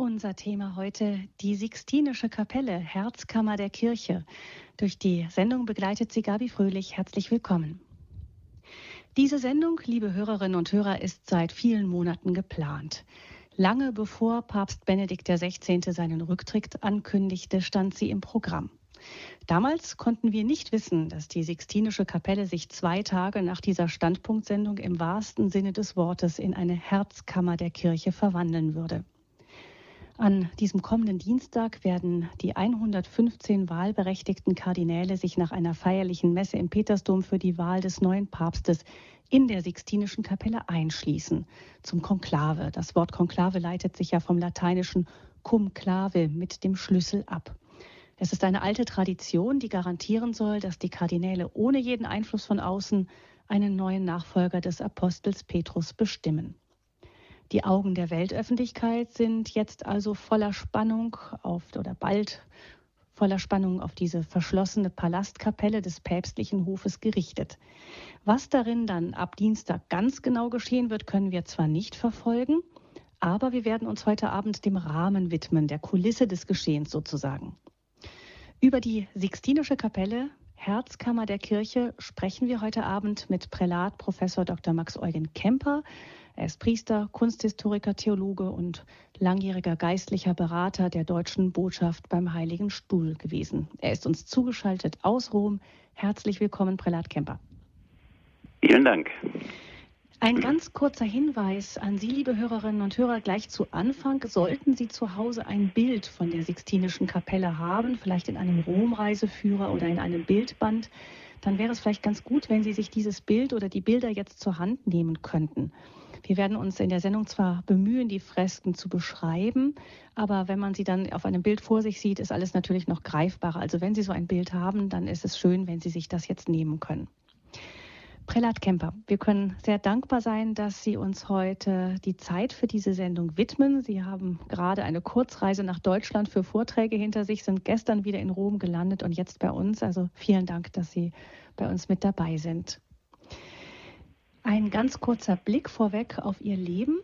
Unser Thema heute die Sixtinische Kapelle, Herzkammer der Kirche. Durch die Sendung begleitet sie Gabi Fröhlich. Herzlich willkommen. Diese Sendung, liebe Hörerinnen und Hörer, ist seit vielen Monaten geplant. Lange bevor Papst Benedikt XVI. seinen Rücktritt ankündigte, stand sie im Programm. Damals konnten wir nicht wissen, dass die Sixtinische Kapelle sich zwei Tage nach dieser Standpunktsendung im wahrsten Sinne des Wortes in eine Herzkammer der Kirche verwandeln würde. An diesem kommenden Dienstag werden die 115 wahlberechtigten Kardinäle sich nach einer feierlichen Messe im Petersdom für die Wahl des neuen Papstes in der Sixtinischen Kapelle einschließen zum Konklave. Das Wort Konklave leitet sich ja vom lateinischen cum clave mit dem Schlüssel ab. Es ist eine alte Tradition, die garantieren soll, dass die Kardinäle ohne jeden Einfluss von außen einen neuen Nachfolger des Apostels Petrus bestimmen. Die Augen der Weltöffentlichkeit sind jetzt also voller Spannung auf oder bald voller Spannung auf diese verschlossene Palastkapelle des päpstlichen Hofes gerichtet. Was darin dann ab Dienstag ganz genau geschehen wird, können wir zwar nicht verfolgen, aber wir werden uns heute Abend dem Rahmen widmen, der Kulisse des Geschehens sozusagen. Über die Sixtinische Kapelle Herzkammer der Kirche sprechen wir heute Abend mit Prälat Professor Dr. Max Eugen Kemper. Er ist Priester, Kunsthistoriker, Theologe und langjähriger geistlicher Berater der deutschen Botschaft beim Heiligen Stuhl gewesen. Er ist uns zugeschaltet aus Rom. Herzlich willkommen, Prälat Kemper. Vielen Dank. Ein ganz kurzer Hinweis an Sie, liebe Hörerinnen und Hörer, gleich zu Anfang. Sollten Sie zu Hause ein Bild von der Sixtinischen Kapelle haben, vielleicht in einem Romreiseführer oder in einem Bildband, dann wäre es vielleicht ganz gut, wenn Sie sich dieses Bild oder die Bilder jetzt zur Hand nehmen könnten. Wir werden uns in der Sendung zwar bemühen, die Fresken zu beschreiben, aber wenn man sie dann auf einem Bild vor sich sieht, ist alles natürlich noch greifbarer. Also wenn Sie so ein Bild haben, dann ist es schön, wenn Sie sich das jetzt nehmen können. Prälat Kemper, wir können sehr dankbar sein, dass Sie uns heute die Zeit für diese Sendung widmen. Sie haben gerade eine Kurzreise nach Deutschland für Vorträge hinter sich, sind gestern wieder in Rom gelandet und jetzt bei uns. Also vielen Dank, dass Sie bei uns mit dabei sind. Ein ganz kurzer Blick vorweg auf Ihr Leben.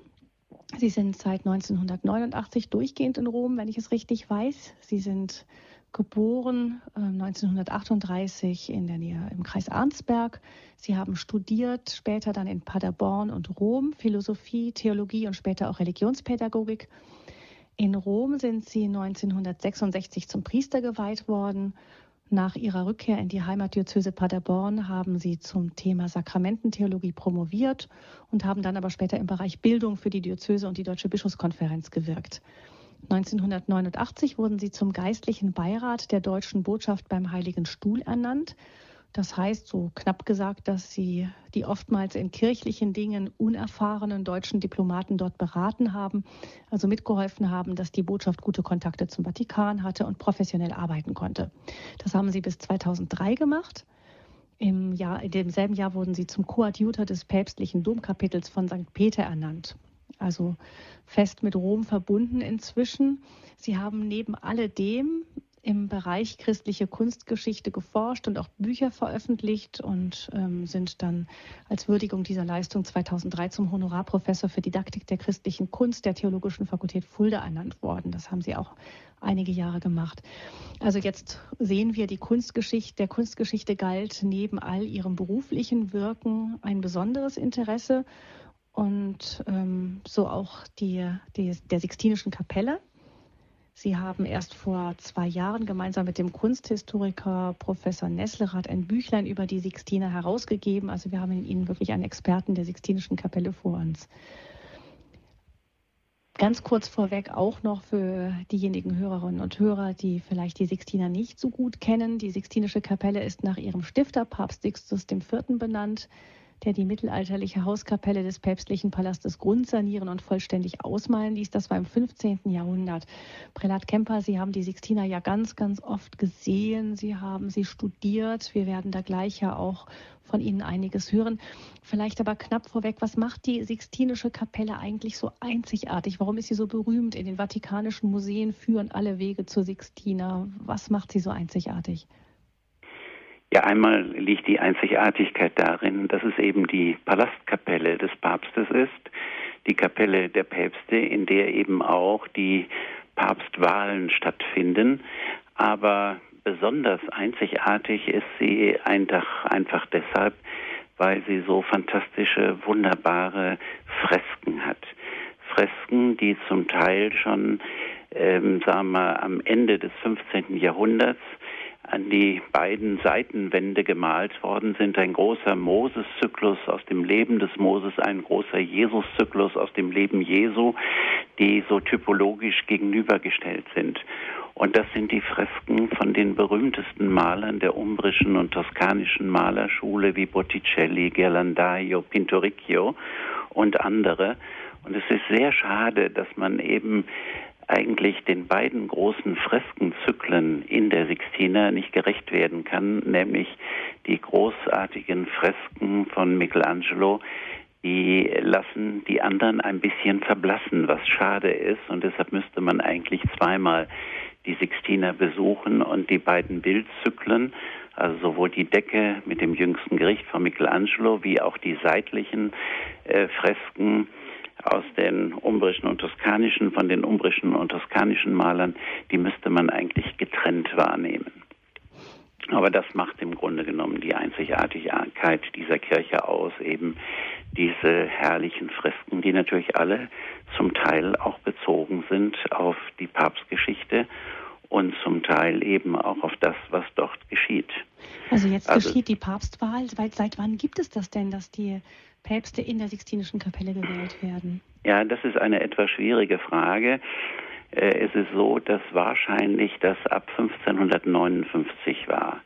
Sie sind seit 1989 durchgehend in Rom, wenn ich es richtig weiß. Sie sind geboren äh, 1938 in der Nähe im Kreis Arnsberg. Sie haben studiert, später dann in Paderborn und Rom, Philosophie, Theologie und später auch Religionspädagogik. In Rom sind Sie 1966 zum Priester geweiht worden nach ihrer Rückkehr in die Heimatdiözese Paderborn haben sie zum Thema Sakramententheologie promoviert und haben dann aber später im Bereich Bildung für die Diözese und die Deutsche Bischofskonferenz gewirkt. 1989 wurden sie zum geistlichen Beirat der deutschen Botschaft beim Heiligen Stuhl ernannt das heißt, so knapp gesagt, dass sie die oftmals in kirchlichen Dingen unerfahrenen deutschen Diplomaten dort beraten haben, also mitgeholfen haben, dass die Botschaft gute Kontakte zum Vatikan hatte und professionell arbeiten konnte. Das haben sie bis 2003 gemacht. Im Jahr, in demselben Jahr wurden sie zum Koadjutor des päpstlichen Domkapitels von St. Peter ernannt. Also fest mit Rom verbunden inzwischen. Sie haben neben alledem im Bereich christliche Kunstgeschichte geforscht und auch Bücher veröffentlicht und ähm, sind dann als Würdigung dieser Leistung 2003 zum Honorarprofessor für Didaktik der christlichen Kunst der Theologischen Fakultät Fulda ernannt worden. Das haben Sie auch einige Jahre gemacht. Also jetzt sehen wir, die Kunstgeschichte, der Kunstgeschichte galt neben all ihrem beruflichen Wirken ein besonderes Interesse und ähm, so auch die, die, der Sixtinischen Kapelle Sie haben erst vor zwei Jahren gemeinsam mit dem Kunsthistoriker Professor Nesslerath ein Büchlein über die Sixtiner herausgegeben. Also wir haben in Ihnen wirklich einen Experten der Sixtinischen Kapelle vor uns. Ganz kurz vorweg auch noch für diejenigen Hörerinnen und Hörer, die vielleicht die Sixtiner nicht so gut kennen. Die Sixtinische Kapelle ist nach ihrem Stifter, Papst Sixtus IV., benannt der die mittelalterliche Hauskapelle des päpstlichen Palastes grundsanieren und vollständig ausmalen ließ. Das war im 15. Jahrhundert. Prälat Kemper, Sie haben die Sixtiner ja ganz, ganz oft gesehen. Sie haben sie studiert. Wir werden da gleich ja auch von Ihnen einiges hören. Vielleicht aber knapp vorweg, was macht die Sixtinische Kapelle eigentlich so einzigartig? Warum ist sie so berühmt? In den Vatikanischen Museen führen alle Wege zur Sixtina. Was macht sie so einzigartig? Ja, einmal liegt die Einzigartigkeit darin, dass es eben die Palastkapelle des Papstes ist, die Kapelle der Päpste, in der eben auch die Papstwahlen stattfinden. Aber besonders einzigartig ist sie einfach deshalb, weil sie so fantastische, wunderbare Fresken hat. Fresken, die zum Teil schon, ähm, sagen wir, am Ende des 15. Jahrhunderts an die beiden Seitenwände gemalt worden sind. Ein großer Moses-Zyklus aus dem Leben des Moses, ein großer Jesus-Zyklus aus dem Leben Jesu, die so typologisch gegenübergestellt sind. Und das sind die Fresken von den berühmtesten Malern der umbrischen und toskanischen Malerschule wie Botticelli, Ghirlandaio, Pinturicchio und andere. Und es ist sehr schade, dass man eben eigentlich den beiden großen Freskenzyklen in der Sixtina nicht gerecht werden kann, nämlich die großartigen Fresken von Michelangelo, die lassen die anderen ein bisschen verblassen, was schade ist. Und deshalb müsste man eigentlich zweimal die Sixtina besuchen und die beiden Bildzyklen, also sowohl die Decke mit dem jüngsten Gericht von Michelangelo wie auch die seitlichen äh, Fresken aus den umbrischen und toskanischen, von den umbrischen und toskanischen Malern, die müsste man eigentlich getrennt wahrnehmen. Aber das macht im Grunde genommen die Einzigartigkeit dieser Kirche aus, eben diese herrlichen Fresken, die natürlich alle zum Teil auch bezogen sind auf die Papstgeschichte und zum Teil eben auch auf das, was dort geschieht. Also jetzt also, geschieht die Papstwahl. Seit, seit wann gibt es das denn, dass die Päpste in der Sixtinischen Kapelle gewählt werden? Ja, das ist eine etwas schwierige Frage. Äh, es ist so, dass wahrscheinlich das ab 1559 war.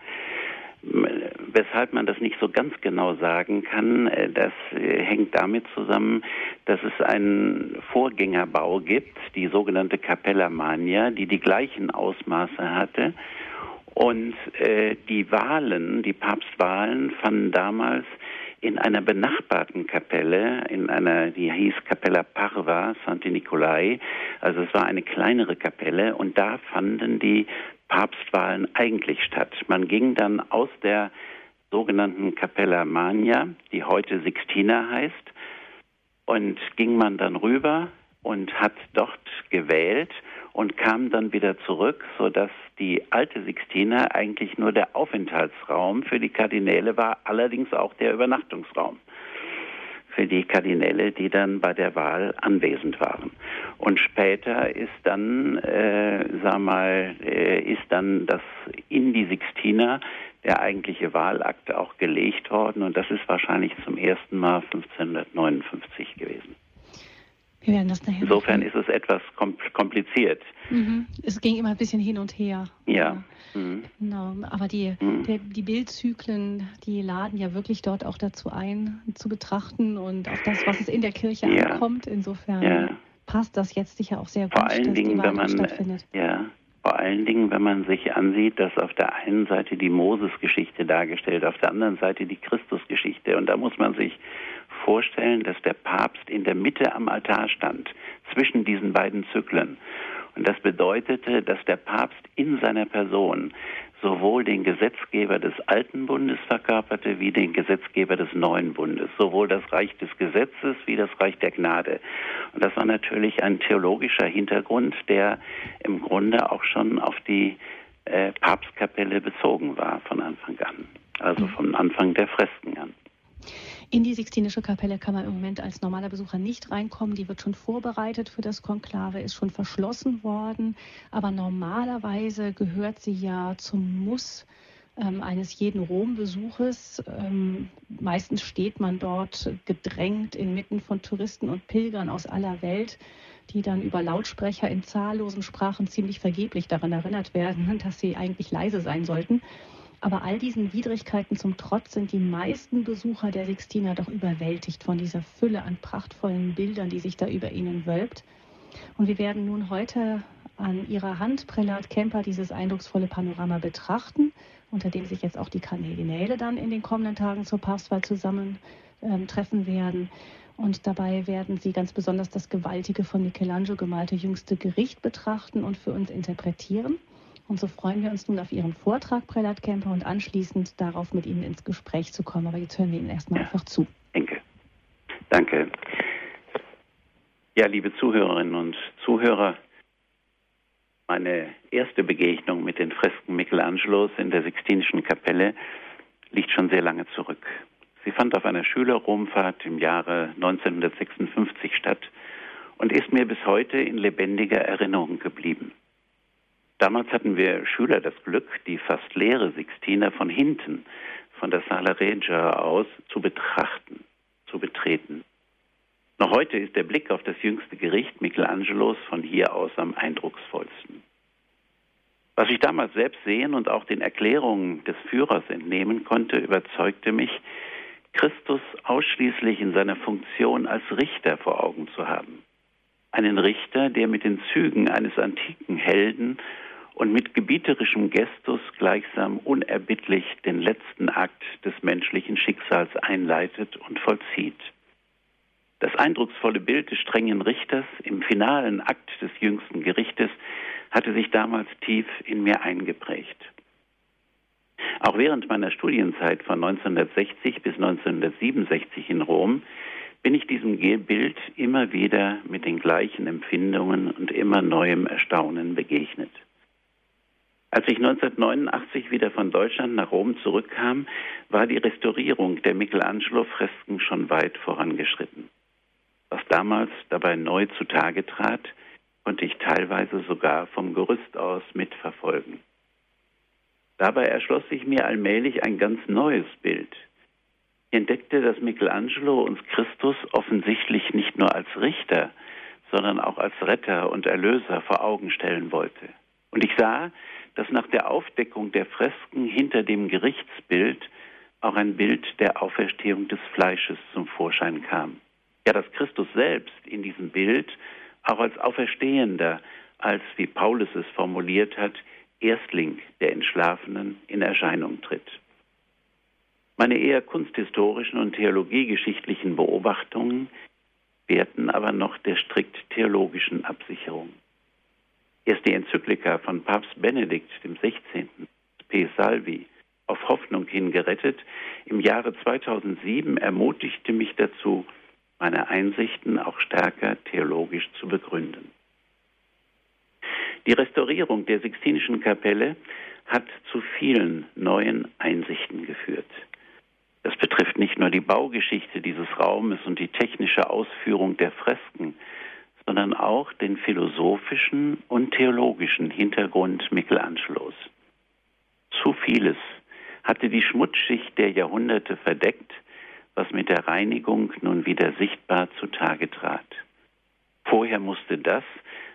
Weshalb man das nicht so ganz genau sagen kann, äh, das äh, hängt damit zusammen, dass es einen Vorgängerbau gibt, die sogenannte Capella Magna, die die gleichen Ausmaße hatte. Und die Wahlen, die Papstwahlen fanden damals in einer benachbarten Kapelle, in einer, die hieß Capella Parva Santi Nicolai, also es war eine kleinere Kapelle und da fanden die Papstwahlen eigentlich statt. Man ging dann aus der sogenannten Capella Magna, die heute Sixtina heißt, und ging man dann rüber und hat dort gewählt und kam dann wieder zurück, sodass die alte Sixtina eigentlich nur der Aufenthaltsraum für die Kardinäle war, allerdings auch der Übernachtungsraum für die Kardinäle, die dann bei der Wahl anwesend waren. Und später ist dann, äh, sag mal, äh, ist dann das in die Sixtina der eigentliche Wahlakt auch gelegt worden und das ist wahrscheinlich zum ersten Mal 1559 gewesen. Wir werden das nachher Insofern ist es etwas kompliziert. Mhm. Es ging immer ein bisschen hin und her. Ja. Mhm. Genau. Aber die, mhm. der, die Bildzyklen, die laden ja wirklich dort auch dazu ein, zu betrachten und auf das, was es in der Kirche ja. ankommt. Insofern ja. passt das jetzt sicher auch sehr gut, Vor allen Dingen, wenn man, stattfindet. Ja. Vor allen Dingen, wenn man sich ansieht, dass auf der einen Seite die Moses-Geschichte dargestellt, auf der anderen Seite die Christusgeschichte. Und da muss man sich vorstellen, dass der Papst in der Mitte am Altar stand, zwischen diesen beiden Zyklen. Und das bedeutete, dass der Papst in seiner Person sowohl den Gesetzgeber des alten Bundes verkörperte wie den Gesetzgeber des neuen Bundes, sowohl das Reich des Gesetzes wie das Reich der Gnade. Und das war natürlich ein theologischer Hintergrund, der im Grunde auch schon auf die äh, Papstkapelle bezogen war von Anfang an, also vom Anfang der Fresken an. In die Sixtinische Kapelle kann man im Moment als normaler Besucher nicht reinkommen. Die wird schon vorbereitet für das Konklave, ist schon verschlossen worden. Aber normalerweise gehört sie ja zum Muss ähm, eines jeden Rombesuches. Ähm, meistens steht man dort gedrängt inmitten von Touristen und Pilgern aus aller Welt, die dann über Lautsprecher in zahllosen Sprachen ziemlich vergeblich daran erinnert werden, dass sie eigentlich leise sein sollten. Aber all diesen Widrigkeiten zum Trotz sind die meisten Besucher der Sixtina doch überwältigt von dieser Fülle an prachtvollen Bildern, die sich da über ihnen wölbt. Und wir werden nun heute an ihrer Hand, Prälat Kemper, dieses eindrucksvolle Panorama betrachten, unter dem sich jetzt auch die Kardinäle dann in den kommenden Tagen zur Papstwahl zusammentreffen ähm, werden. Und dabei werden sie ganz besonders das gewaltige von Michelangelo gemalte jüngste Gericht betrachten und für uns interpretieren. Und so freuen wir uns nun auf Ihren Vortrag, Prälat Kemper, und anschließend darauf, mit Ihnen ins Gespräch zu kommen. Aber jetzt hören wir Ihnen erstmal ja. einfach zu. Danke. Danke. Ja, liebe Zuhörerinnen und Zuhörer, meine erste Begegnung mit den Fresken Michelangelos in der Sixtinischen Kapelle liegt schon sehr lange zurück. Sie fand auf einer Schülerromfahrt im Jahre 1956 statt und ist mir bis heute in lebendiger Erinnerung geblieben. Damals hatten wir Schüler das Glück, die fast leere Sixtiner von hinten, von der Sala Regia aus, zu betrachten, zu betreten. Noch heute ist der Blick auf das jüngste Gericht Michelangelos von hier aus am eindrucksvollsten. Was ich damals selbst sehen und auch den Erklärungen des Führers entnehmen konnte, überzeugte mich, Christus ausschließlich in seiner Funktion als Richter vor Augen zu haben. Einen Richter, der mit den Zügen eines antiken Helden und mit gebieterischem Gestus gleichsam unerbittlich den letzten Akt des menschlichen Schicksals einleitet und vollzieht. Das eindrucksvolle Bild des strengen Richters im finalen Akt des jüngsten Gerichtes hatte sich damals tief in mir eingeprägt. Auch während meiner Studienzeit von 1960 bis 1967 in Rom bin ich diesem Bild immer wieder mit den gleichen Empfindungen und immer neuem Erstaunen begegnet. Als ich 1989 wieder von Deutschland nach Rom zurückkam, war die Restaurierung der Michelangelo-Fresken schon weit vorangeschritten. Was damals dabei neu zutage trat, konnte ich teilweise sogar vom Gerüst aus mitverfolgen. Dabei erschloss sich mir allmählich ein ganz neues Bild. Ich entdeckte, dass Michelangelo uns Christus offensichtlich nicht nur als Richter, sondern auch als Retter und Erlöser vor Augen stellen wollte. Und ich sah, dass nach der Aufdeckung der Fresken hinter dem Gerichtsbild auch ein Bild der Auferstehung des Fleisches zum Vorschein kam. Ja, dass Christus selbst in diesem Bild auch als Auferstehender, als, wie Paulus es formuliert hat, Erstling der Entschlafenen in Erscheinung tritt. Meine eher kunsthistorischen und theologiegeschichtlichen Beobachtungen werten aber noch der strikt theologischen Absicherung. Erst die Enzyklika von Papst Benedikt XVI. P. Salvi auf Hoffnung hin gerettet im Jahre 2007 ermutigte mich dazu, meine Einsichten auch stärker theologisch zu begründen. Die Restaurierung der Sixtinischen Kapelle hat zu vielen neuen Einsichten geführt. Das betrifft nicht nur die Baugeschichte dieses Raumes und die technische Ausführung der Fresken, sondern auch den philosophischen und theologischen Hintergrund Michelangelos. Zu vieles hatte die Schmutzschicht der Jahrhunderte verdeckt, was mit der Reinigung nun wieder sichtbar zutage trat. Vorher musste das,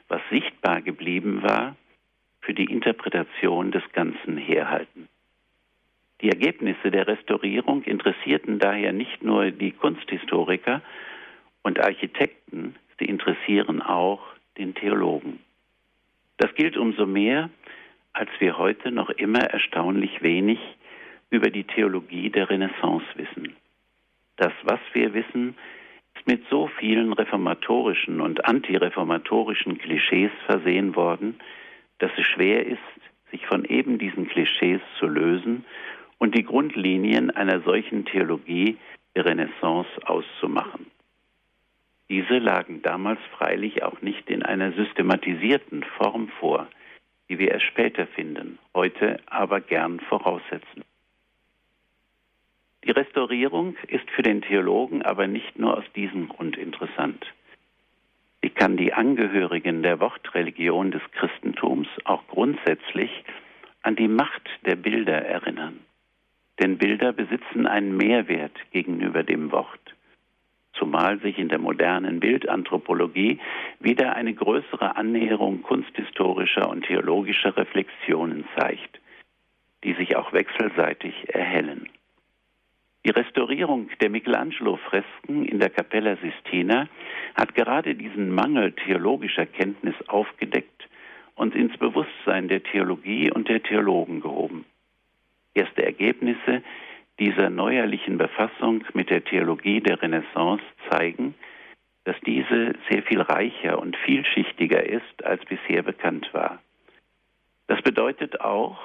was sichtbar geblieben war, für die Interpretation des Ganzen herhalten. Die Ergebnisse der Restaurierung interessierten daher nicht nur die Kunsthistoriker und Architekten, sie interessieren auch den Theologen. Das gilt umso mehr, als wir heute noch immer erstaunlich wenig über die Theologie der Renaissance wissen. Das, was wir wissen, ist mit so vielen reformatorischen und antireformatorischen Klischees versehen worden, dass es schwer ist, sich von eben diesen Klischees zu lösen und die Grundlinien einer solchen Theologie der Renaissance auszumachen. Diese lagen damals freilich auch nicht in einer systematisierten Form vor, wie wir es später finden, heute aber gern voraussetzen. Die Restaurierung ist für den Theologen aber nicht nur aus diesem Grund interessant. Sie kann die Angehörigen der Wortreligion des Christentums auch grundsätzlich an die Macht der Bilder erinnern. Denn Bilder besitzen einen Mehrwert gegenüber dem Wort, zumal sich in der modernen Bildanthropologie wieder eine größere Annäherung kunsthistorischer und theologischer Reflexionen zeigt, die sich auch wechselseitig erhellen. Die Restaurierung der Michelangelo-Fresken in der Capella Sistina hat gerade diesen Mangel theologischer Kenntnis aufgedeckt und ins Bewusstsein der Theologie und der Theologen gehoben. Erste Ergebnisse dieser neuerlichen Befassung mit der Theologie der Renaissance zeigen, dass diese sehr viel reicher und vielschichtiger ist, als bisher bekannt war. Das bedeutet auch,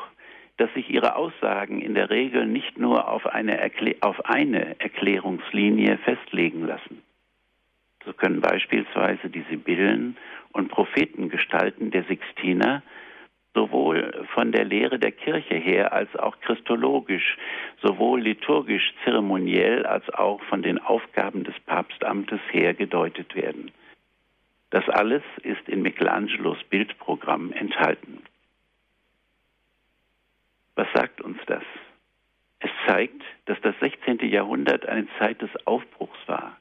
dass sich ihre Aussagen in der Regel nicht nur auf eine, Erklä auf eine Erklärungslinie festlegen lassen. So können beispielsweise die Sibyllen und Prophetengestalten der Sixtiner sowohl von der Lehre der Kirche her als auch christologisch, sowohl liturgisch, zeremoniell als auch von den Aufgaben des Papstamtes her gedeutet werden. Das alles ist in Michelangelos Bildprogramm enthalten. Was sagt uns das? Es zeigt, dass das 16. Jahrhundert eine Zeit des Aufbruchs war.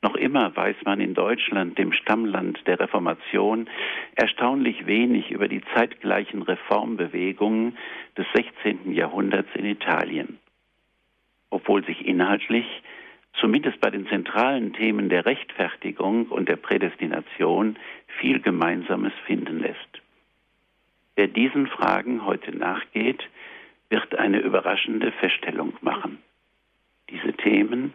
Noch immer weiß man in Deutschland, dem Stammland der Reformation, erstaunlich wenig über die zeitgleichen Reformbewegungen des 16. Jahrhunderts in Italien. Obwohl sich inhaltlich, zumindest bei den zentralen Themen der Rechtfertigung und der Prädestination, viel Gemeinsames finden lässt. Wer diesen Fragen heute nachgeht, wird eine überraschende Feststellung machen. Diese Themen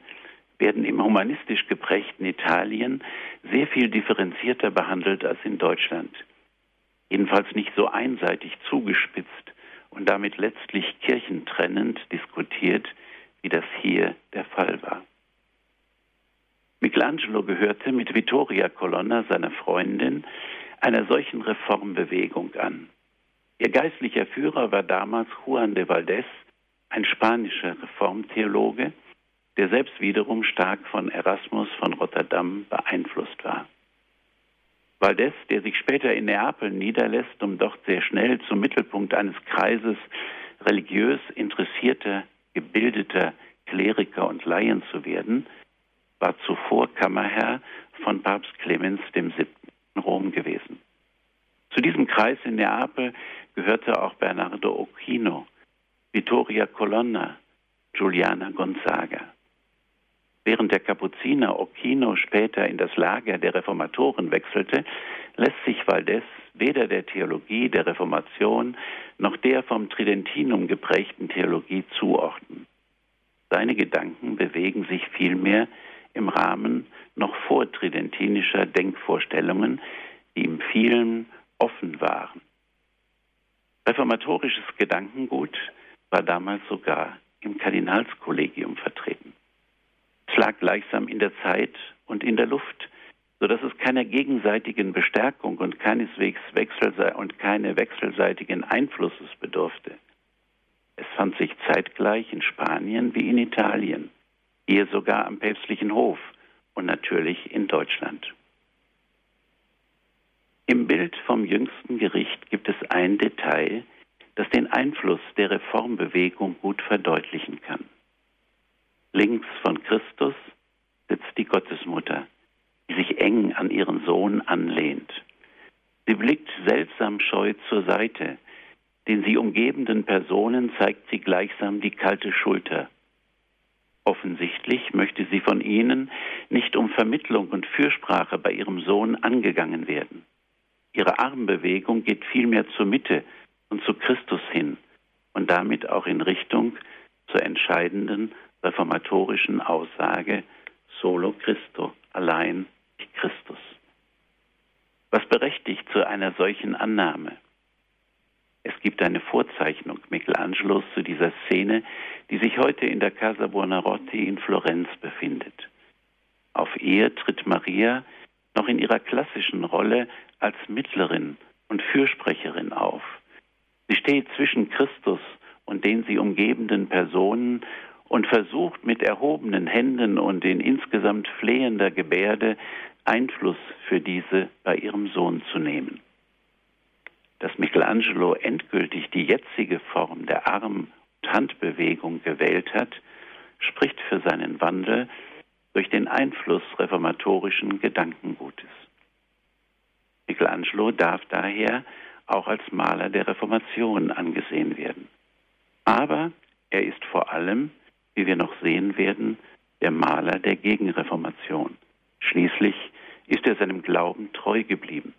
werden im humanistisch geprägten Italien sehr viel differenzierter behandelt als in Deutschland. Jedenfalls nicht so einseitig zugespitzt und damit letztlich kirchentrennend diskutiert, wie das hier der Fall war. Michelangelo gehörte mit Vittoria Colonna, seiner Freundin, einer solchen Reformbewegung an. Ihr geistlicher Führer war damals Juan de Valdés, ein spanischer Reformtheologe, der selbst wiederum stark von Erasmus von Rotterdam beeinflusst war. Valdez, der sich später in Neapel niederlässt, um dort sehr schnell zum Mittelpunkt eines Kreises religiös interessierter, gebildeter Kleriker und Laien zu werden, war zuvor Kammerherr von Papst Clemens VII. in Rom gewesen. Zu diesem Kreis in Neapel gehörte auch Bernardo Occhino, Vittoria Colonna, Giuliana Gonzaga. Während der Kapuziner Occhino später in das Lager der Reformatoren wechselte, lässt sich Valdez weder der Theologie der Reformation noch der vom Tridentinum geprägten Theologie zuordnen. Seine Gedanken bewegen sich vielmehr im Rahmen noch vortridentinischer Denkvorstellungen, die ihm vielen offen waren. Reformatorisches Gedankengut war damals sogar im Kardinalskollegium vertreten. Lag gleichsam in der Zeit und in der Luft, so dass es keiner gegenseitigen Bestärkung und keineswegs Wechselse und keine wechselseitigen Einflusses bedurfte. Es fand sich zeitgleich in Spanien wie in Italien, hier sogar am päpstlichen Hof und natürlich in Deutschland. Im Bild vom jüngsten Gericht gibt es ein Detail, das den Einfluss der Reformbewegung gut verdeutlichen kann. Links von Christus sitzt die Gottesmutter, die sich eng an ihren Sohn anlehnt. Sie blickt seltsam scheu zur Seite, den sie umgebenden Personen zeigt sie gleichsam die kalte Schulter. Offensichtlich möchte sie von ihnen nicht um Vermittlung und Fürsprache bei ihrem Sohn angegangen werden. Ihre Armbewegung geht vielmehr zur Mitte und zu Christus hin und damit auch in Richtung zur entscheidenden reformatorischen Aussage solo Christo, allein Christus. Was berechtigt zu einer solchen Annahme? Es gibt eine Vorzeichnung Michelangelos zu dieser Szene, die sich heute in der Casa Buonarroti in Florenz befindet. Auf ihr tritt Maria noch in ihrer klassischen Rolle als Mittlerin und Fürsprecherin auf. Sie steht zwischen Christus und den sie umgebenden Personen und versucht mit erhobenen Händen und in insgesamt flehender Gebärde Einfluss für diese bei ihrem Sohn zu nehmen. Dass Michelangelo endgültig die jetzige Form der Arm- und Handbewegung gewählt hat, spricht für seinen Wandel durch den Einfluss reformatorischen Gedankengutes. Michelangelo darf daher auch als Maler der Reformation angesehen werden. Aber er ist vor allem wie wir noch sehen werden, der Maler der Gegenreformation. Schließlich ist er seinem Glauben treu geblieben.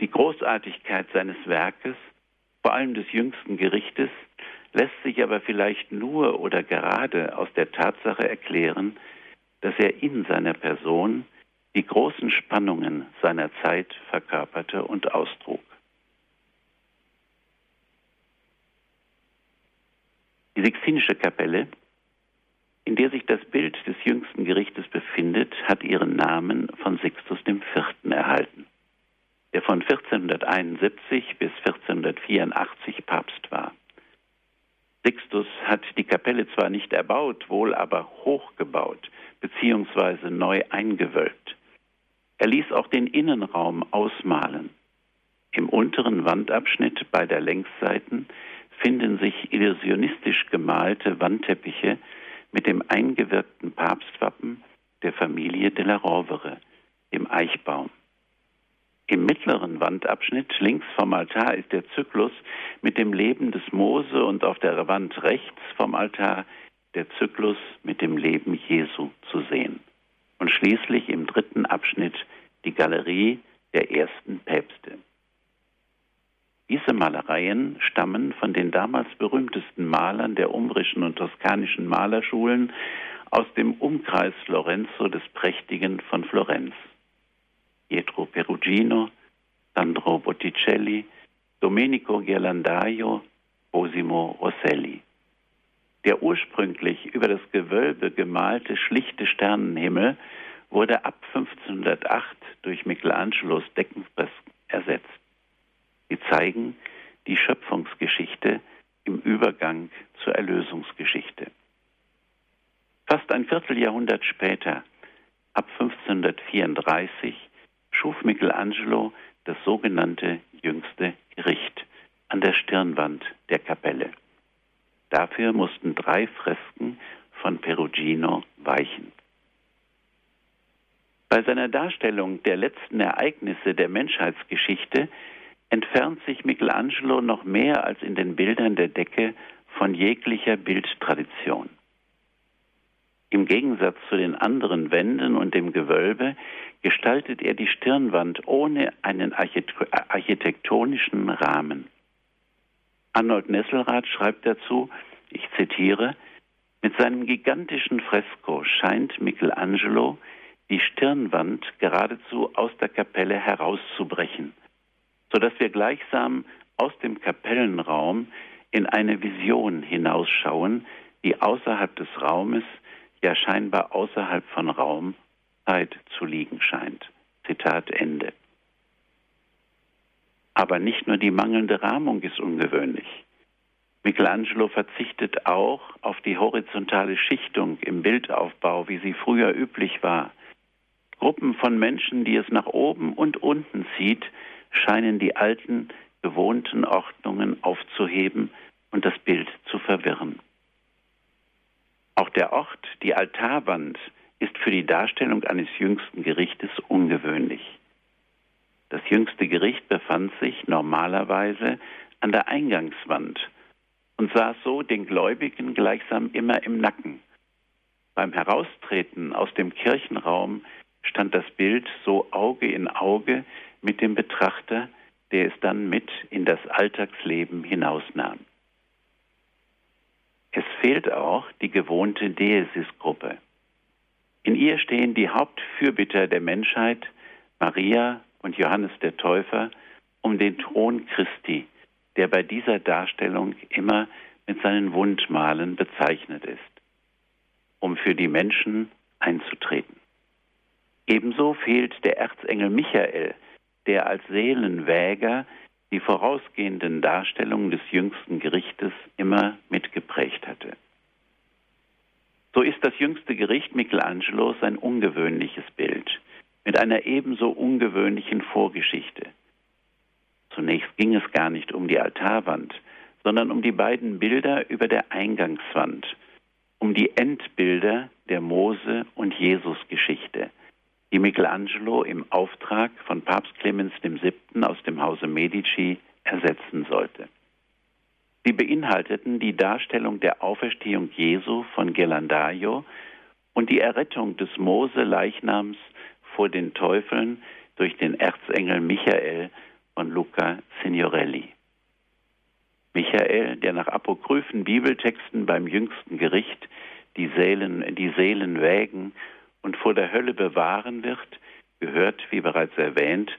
Die Großartigkeit seines Werkes, vor allem des jüngsten Gerichtes, lässt sich aber vielleicht nur oder gerade aus der Tatsache erklären, dass er in seiner Person die großen Spannungen seiner Zeit verkörperte und austrug. Die Sixtinische Kapelle in der sich das Bild des jüngsten Gerichtes befindet, hat ihren Namen von Sixtus IV. erhalten, der von 1471 bis 1484 Papst war. Sixtus hat die Kapelle zwar nicht erbaut, wohl aber hochgebaut bzw. neu eingewölbt. Er ließ auch den Innenraum ausmalen. Im unteren Wandabschnitt beider Längsseiten finden sich illusionistisch gemalte Wandteppiche mit dem eingewirkten Papstwappen der Familie de la Rovere, dem Eichbaum. Im mittleren Wandabschnitt links vom Altar ist der Zyklus mit dem Leben des Mose und auf der Wand rechts vom Altar der Zyklus mit dem Leben Jesu zu sehen. Und schließlich im dritten Abschnitt die Galerie der ersten Päpste. Diese Malereien stammen von den damals berühmtesten Malern der umbrischen und toskanischen Malerschulen aus dem Umkreis Lorenzo des Prächtigen von Florenz. Pietro Perugino, Sandro Botticelli, Domenico Ghirlandaio, Cosimo Rosselli. Der ursprünglich über das Gewölbe gemalte schlichte Sternenhimmel wurde ab 1508 durch Michelangelos Deckenfresken ersetzt. Sie zeigen die Schöpfungsgeschichte im Übergang zur Erlösungsgeschichte. Fast ein Vierteljahrhundert später, ab 1534, schuf Michelangelo das sogenannte jüngste Gericht an der Stirnwand der Kapelle. Dafür mussten drei Fresken von Perugino weichen. Bei seiner Darstellung der letzten Ereignisse der Menschheitsgeschichte entfernt sich Michelangelo noch mehr als in den Bildern der Decke von jeglicher Bildtradition. Im Gegensatz zu den anderen Wänden und dem Gewölbe gestaltet er die Stirnwand ohne einen architektonischen Rahmen. Arnold Nesselrath schreibt dazu, ich zitiere, mit seinem gigantischen Fresko scheint Michelangelo die Stirnwand geradezu aus der Kapelle herauszubrechen sodass wir gleichsam aus dem Kapellenraum in eine Vision hinausschauen, die außerhalb des Raumes, ja scheinbar außerhalb von Raum, Zeit zu liegen scheint. Zitat Ende. Aber nicht nur die mangelnde Rahmung ist ungewöhnlich. Michelangelo verzichtet auch auf die horizontale Schichtung im Bildaufbau, wie sie früher üblich war. Gruppen von Menschen, die es nach oben und unten zieht, scheinen die alten, gewohnten Ordnungen aufzuheben und das Bild zu verwirren. Auch der Ort, die Altarwand, ist für die Darstellung eines jüngsten Gerichtes ungewöhnlich. Das jüngste Gericht befand sich normalerweise an der Eingangswand und saß so den Gläubigen gleichsam immer im Nacken. Beim Heraustreten aus dem Kirchenraum stand das Bild so Auge in Auge mit dem Betrachter, der es dann mit in das Alltagsleben hinausnahm. Es fehlt auch die gewohnte Deesis-Gruppe. In ihr stehen die Hauptfürbitter der Menschheit, Maria und Johannes der Täufer, um den Thron Christi, der bei dieser Darstellung immer mit seinen Wundmalen bezeichnet ist, um für die Menschen einzutreten. Ebenso fehlt der Erzengel Michael, der als Seelenwäger die vorausgehenden Darstellungen des jüngsten Gerichtes immer mitgeprägt hatte. So ist das jüngste Gericht Michelangelos ein ungewöhnliches Bild mit einer ebenso ungewöhnlichen Vorgeschichte. Zunächst ging es gar nicht um die Altarwand, sondern um die beiden Bilder über der Eingangswand, um die Endbilder der Mose- und Jesus-Geschichte – die Michelangelo im Auftrag von Papst Clemens VII. aus dem Hause Medici ersetzen sollte. Sie beinhalteten die Darstellung der Auferstehung Jesu von Ghirlandaio und die Errettung des Mose-Leichnams vor den Teufeln durch den Erzengel Michael von Luca Signorelli. Michael, der nach apokryphen Bibeltexten beim jüngsten Gericht die Seelen, die Seelen wägen und vor der Hölle bewahren wird, gehört, wie bereits erwähnt,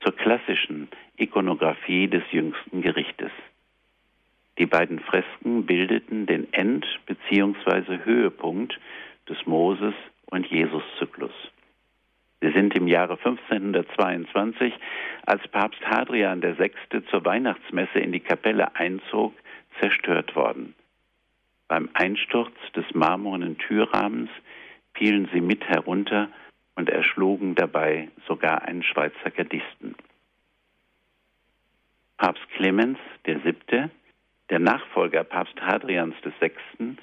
zur klassischen Ikonographie des jüngsten Gerichtes. Die beiden Fresken bildeten den End- bzw. Höhepunkt des Moses und Jesus-Zyklus. Sie sind im Jahre 1522, als Papst Hadrian VI. zur Weihnachtsmesse in die Kapelle einzog, zerstört worden. Beim Einsturz des marmornen Türrahmens fielen sie mit herunter und erschlugen dabei sogar einen Schweizer Gardisten. Papst Clemens VII., der Nachfolger Papst Hadrians VI.,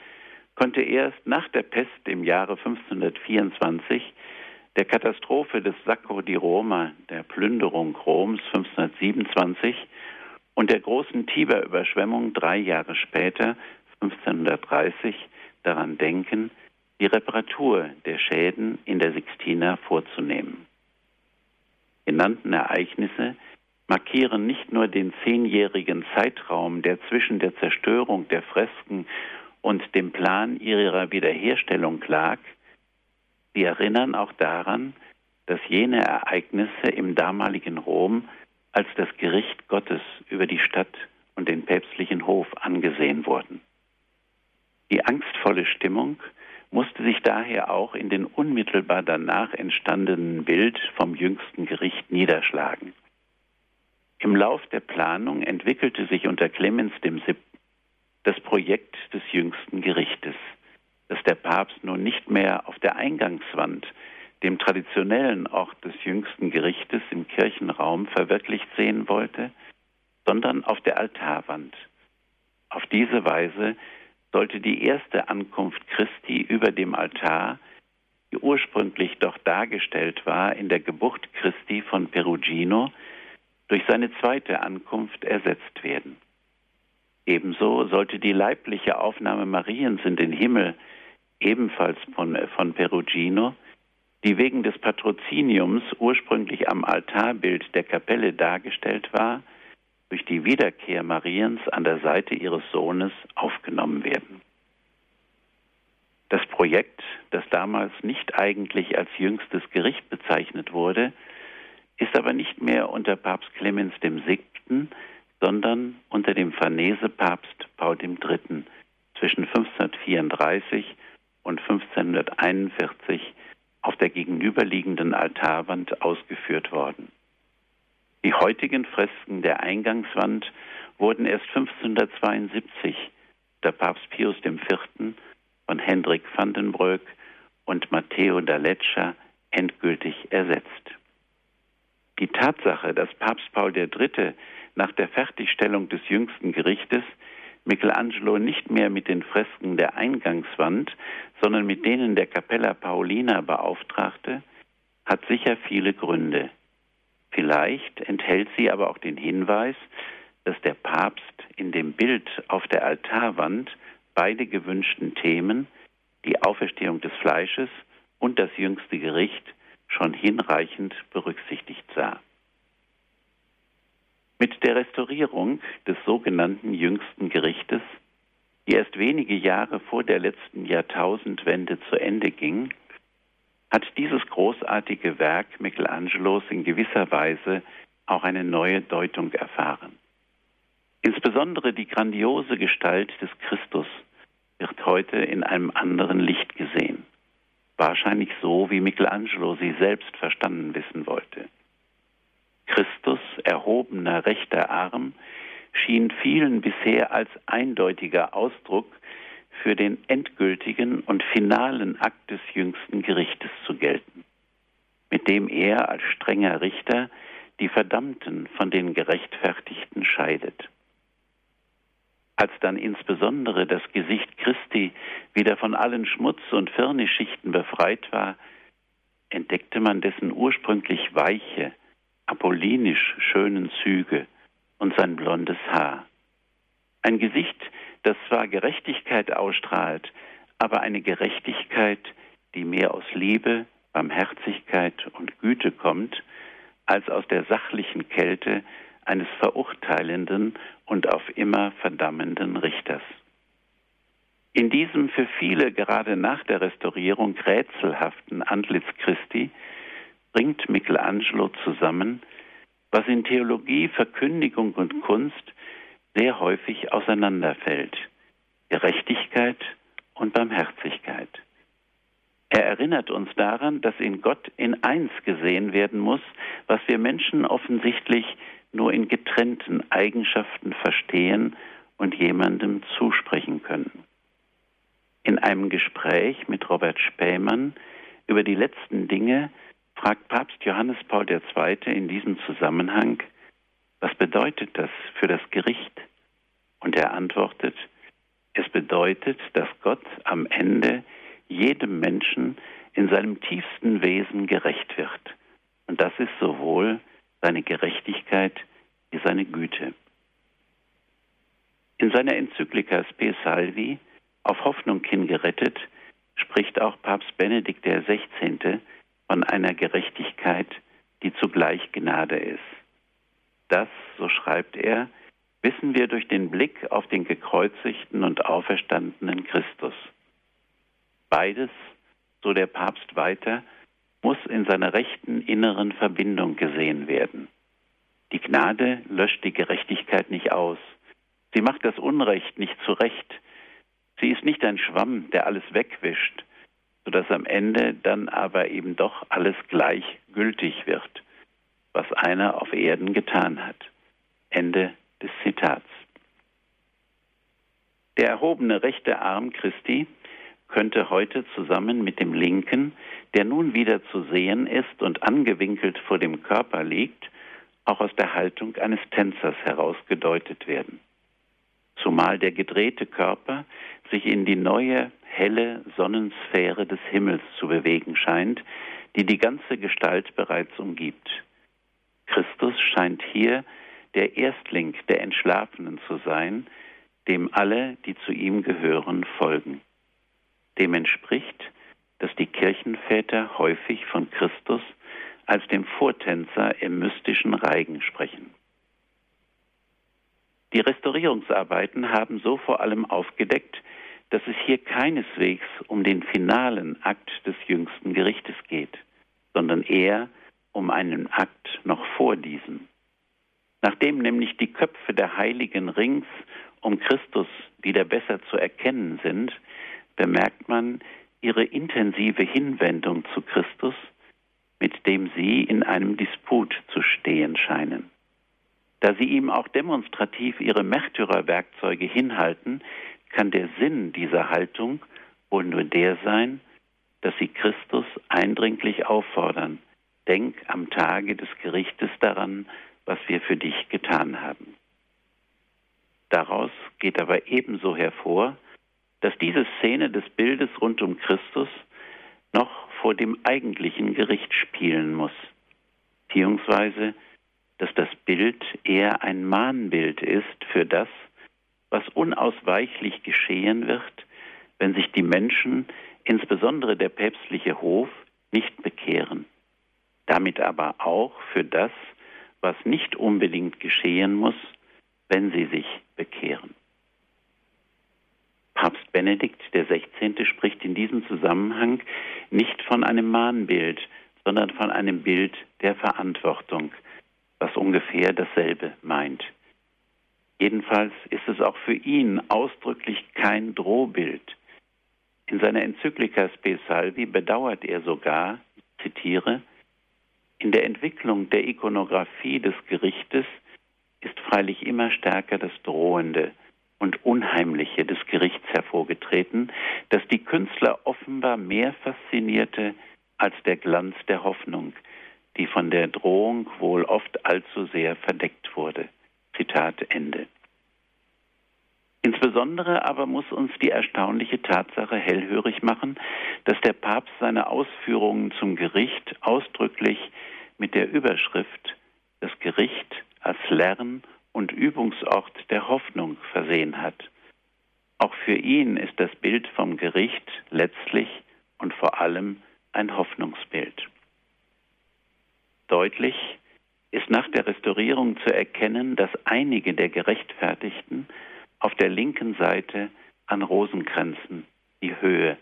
konnte erst nach der Pest im Jahre 1524, der Katastrophe des Sacco di Roma, der Plünderung Roms 1527 und der großen Tiberüberschwemmung drei Jahre später, 1530, daran denken, die Reparatur der Schäden in der Sixtina vorzunehmen. Genannten Ereignisse markieren nicht nur den zehnjährigen Zeitraum, der zwischen der Zerstörung der Fresken und dem Plan ihrer Wiederherstellung lag, sie erinnern auch daran, dass jene Ereignisse im damaligen Rom als das Gericht Gottes über die Stadt und den päpstlichen Hof angesehen wurden. Die angstvolle Stimmung musste sich daher auch in den unmittelbar danach entstandenen Bild vom jüngsten Gericht niederschlagen. Im Lauf der Planung entwickelte sich unter Clemens VII. das Projekt des jüngsten Gerichtes, das der Papst nun nicht mehr auf der Eingangswand, dem traditionellen Ort des jüngsten Gerichtes im Kirchenraum verwirklicht sehen wollte, sondern auf der Altarwand. Auf diese Weise sollte die erste Ankunft Christi über dem Altar, die ursprünglich doch dargestellt war in der Geburt Christi von Perugino, durch seine zweite Ankunft ersetzt werden. Ebenso sollte die leibliche Aufnahme Mariens in den Himmel, ebenfalls von, von Perugino, die wegen des Patroziniums ursprünglich am Altarbild der Kapelle dargestellt war, durch die Wiederkehr Mariens an der Seite ihres Sohnes aufgenommen werden. Das Projekt, das damals nicht eigentlich als jüngstes Gericht bezeichnet wurde, ist aber nicht mehr unter Papst Clemens VII., sondern unter dem Farnese-Papst Paul III. zwischen 1534 und 1541 auf der gegenüberliegenden Altarwand ausgeführt worden. Die heutigen Fresken der Eingangswand wurden erst 1572 der Papst Pius IV. von Hendrik van den Broek und Matteo da Leccia endgültig ersetzt. Die Tatsache, dass Papst Paul III. nach der Fertigstellung des jüngsten Gerichtes Michelangelo nicht mehr mit den Fresken der Eingangswand, sondern mit denen der Capella Paulina beauftragte, hat sicher viele Gründe. Vielleicht enthält sie aber auch den Hinweis, dass der Papst in dem Bild auf der Altarwand beide gewünschten Themen, die Auferstehung des Fleisches und das jüngste Gericht, schon hinreichend berücksichtigt sah. Mit der Restaurierung des sogenannten jüngsten Gerichtes, die erst wenige Jahre vor der letzten Jahrtausendwende zu Ende ging, hat dieses großartige Werk Michelangelos in gewisser Weise auch eine neue Deutung erfahren. Insbesondere die grandiose Gestalt des Christus wird heute in einem anderen Licht gesehen. Wahrscheinlich so, wie Michelangelo sie selbst verstanden wissen wollte. Christus erhobener rechter Arm schien vielen bisher als eindeutiger Ausdruck für den endgültigen und finalen Akt des jüngsten Gerichtes zu gelten, mit dem er als strenger Richter die Verdammten von den Gerechtfertigten scheidet. Als dann insbesondere das Gesicht Christi wieder von allen Schmutz- und Firnisschichten befreit war, entdeckte man dessen ursprünglich weiche, apollinisch schönen Züge und sein blondes Haar. Ein Gesicht, das zwar Gerechtigkeit ausstrahlt, aber eine Gerechtigkeit, die mehr aus Liebe, Barmherzigkeit und Güte kommt, als aus der sachlichen Kälte eines verurteilenden und auf immer verdammenden Richters. In diesem für viele gerade nach der Restaurierung rätselhaften Antlitz Christi bringt Michelangelo zusammen, was in Theologie, Verkündigung und Kunst sehr häufig auseinanderfällt. Gerechtigkeit und Barmherzigkeit. Er erinnert uns daran, dass in Gott in eins gesehen werden muss, was wir Menschen offensichtlich nur in getrennten Eigenschaften verstehen und jemandem zusprechen können. In einem Gespräch mit Robert Spähmann über die letzten Dinge fragt Papst Johannes Paul II. in diesem Zusammenhang, was bedeutet das für das Gericht? Und er antwortet, es bedeutet, dass Gott am Ende jedem Menschen in seinem tiefsten Wesen gerecht wird. Und das ist sowohl seine Gerechtigkeit wie seine Güte. In seiner Enzyklika Spe Salvi, auf Hoffnung hin gerettet, spricht auch Papst Benedikt XVI. von einer Gerechtigkeit, die zugleich Gnade ist. Das, so schreibt er, wissen wir durch den Blick auf den gekreuzigten und auferstandenen Christus. Beides, so der Papst weiter, muss in seiner rechten inneren Verbindung gesehen werden. Die Gnade löscht die Gerechtigkeit nicht aus. Sie macht das Unrecht nicht zurecht. Sie ist nicht ein Schwamm, der alles wegwischt, sodass am Ende dann aber eben doch alles gleichgültig wird, was einer auf Erden getan hat. Ende des Zitats. Der erhobene rechte Arm Christi könnte heute zusammen mit dem linken, der nun wieder zu sehen ist und angewinkelt vor dem Körper liegt, auch aus der Haltung eines Tänzers herausgedeutet werden. Zumal der gedrehte Körper sich in die neue, helle Sonnensphäre des Himmels zu bewegen scheint, die die ganze Gestalt bereits umgibt. Christus scheint hier der Erstling der Entschlafenen zu sein, dem alle, die zu ihm gehören, folgen. Dem entspricht, dass die Kirchenväter häufig von Christus als dem Vortänzer im mystischen Reigen sprechen. Die Restaurierungsarbeiten haben so vor allem aufgedeckt, dass es hier keineswegs um den finalen Akt des jüngsten Gerichtes geht, sondern eher um einen Akt noch vor diesem. Nachdem nämlich die Köpfe der Heiligen rings um Christus wieder besser zu erkennen sind, bemerkt man ihre intensive Hinwendung zu Christus, mit dem sie in einem Disput zu stehen scheinen. Da sie ihm auch demonstrativ ihre Märtyrerwerkzeuge hinhalten, kann der Sinn dieser Haltung wohl nur der sein, dass sie Christus eindringlich auffordern, denk am Tage des Gerichtes daran, was wir für dich getan haben. Daraus geht aber ebenso hervor, dass diese Szene des Bildes rund um Christus noch vor dem eigentlichen Gericht spielen muss, beziehungsweise dass das Bild eher ein Mahnbild ist für das, was unausweichlich geschehen wird, wenn sich die Menschen, insbesondere der päpstliche Hof, nicht bekehren. Damit aber auch für das, was nicht unbedingt geschehen muss, wenn sie sich bekehren. Papst Benedikt XVI. spricht in diesem Zusammenhang nicht von einem Mahnbild, sondern von einem Bild der Verantwortung, was ungefähr dasselbe meint. Jedenfalls ist es auch für ihn ausdrücklich kein Drohbild. In seiner Enzyklika Spe Salvi bedauert er sogar, ich zitiere, in der Entwicklung der Ikonographie des Gerichtes ist freilich immer stärker das Drohende und Unheimliche des Gerichts hervorgetreten, das die Künstler offenbar mehr faszinierte als der Glanz der Hoffnung, die von der Drohung wohl oft allzu sehr verdeckt wurde. Zitat Ende. Insbesondere aber muss uns die erstaunliche Tatsache hellhörig machen, dass der Papst seine Ausführungen zum Gericht ausdrücklich mit der Überschrift Das Gericht als Lern- und Übungsort der Hoffnung versehen hat. Auch für ihn ist das Bild vom Gericht letztlich und vor allem ein Hoffnungsbild. Deutlich ist nach der Restaurierung zu erkennen, dass einige der Gerechtfertigten auf der linken Seite an Rosenkränzen die Höhe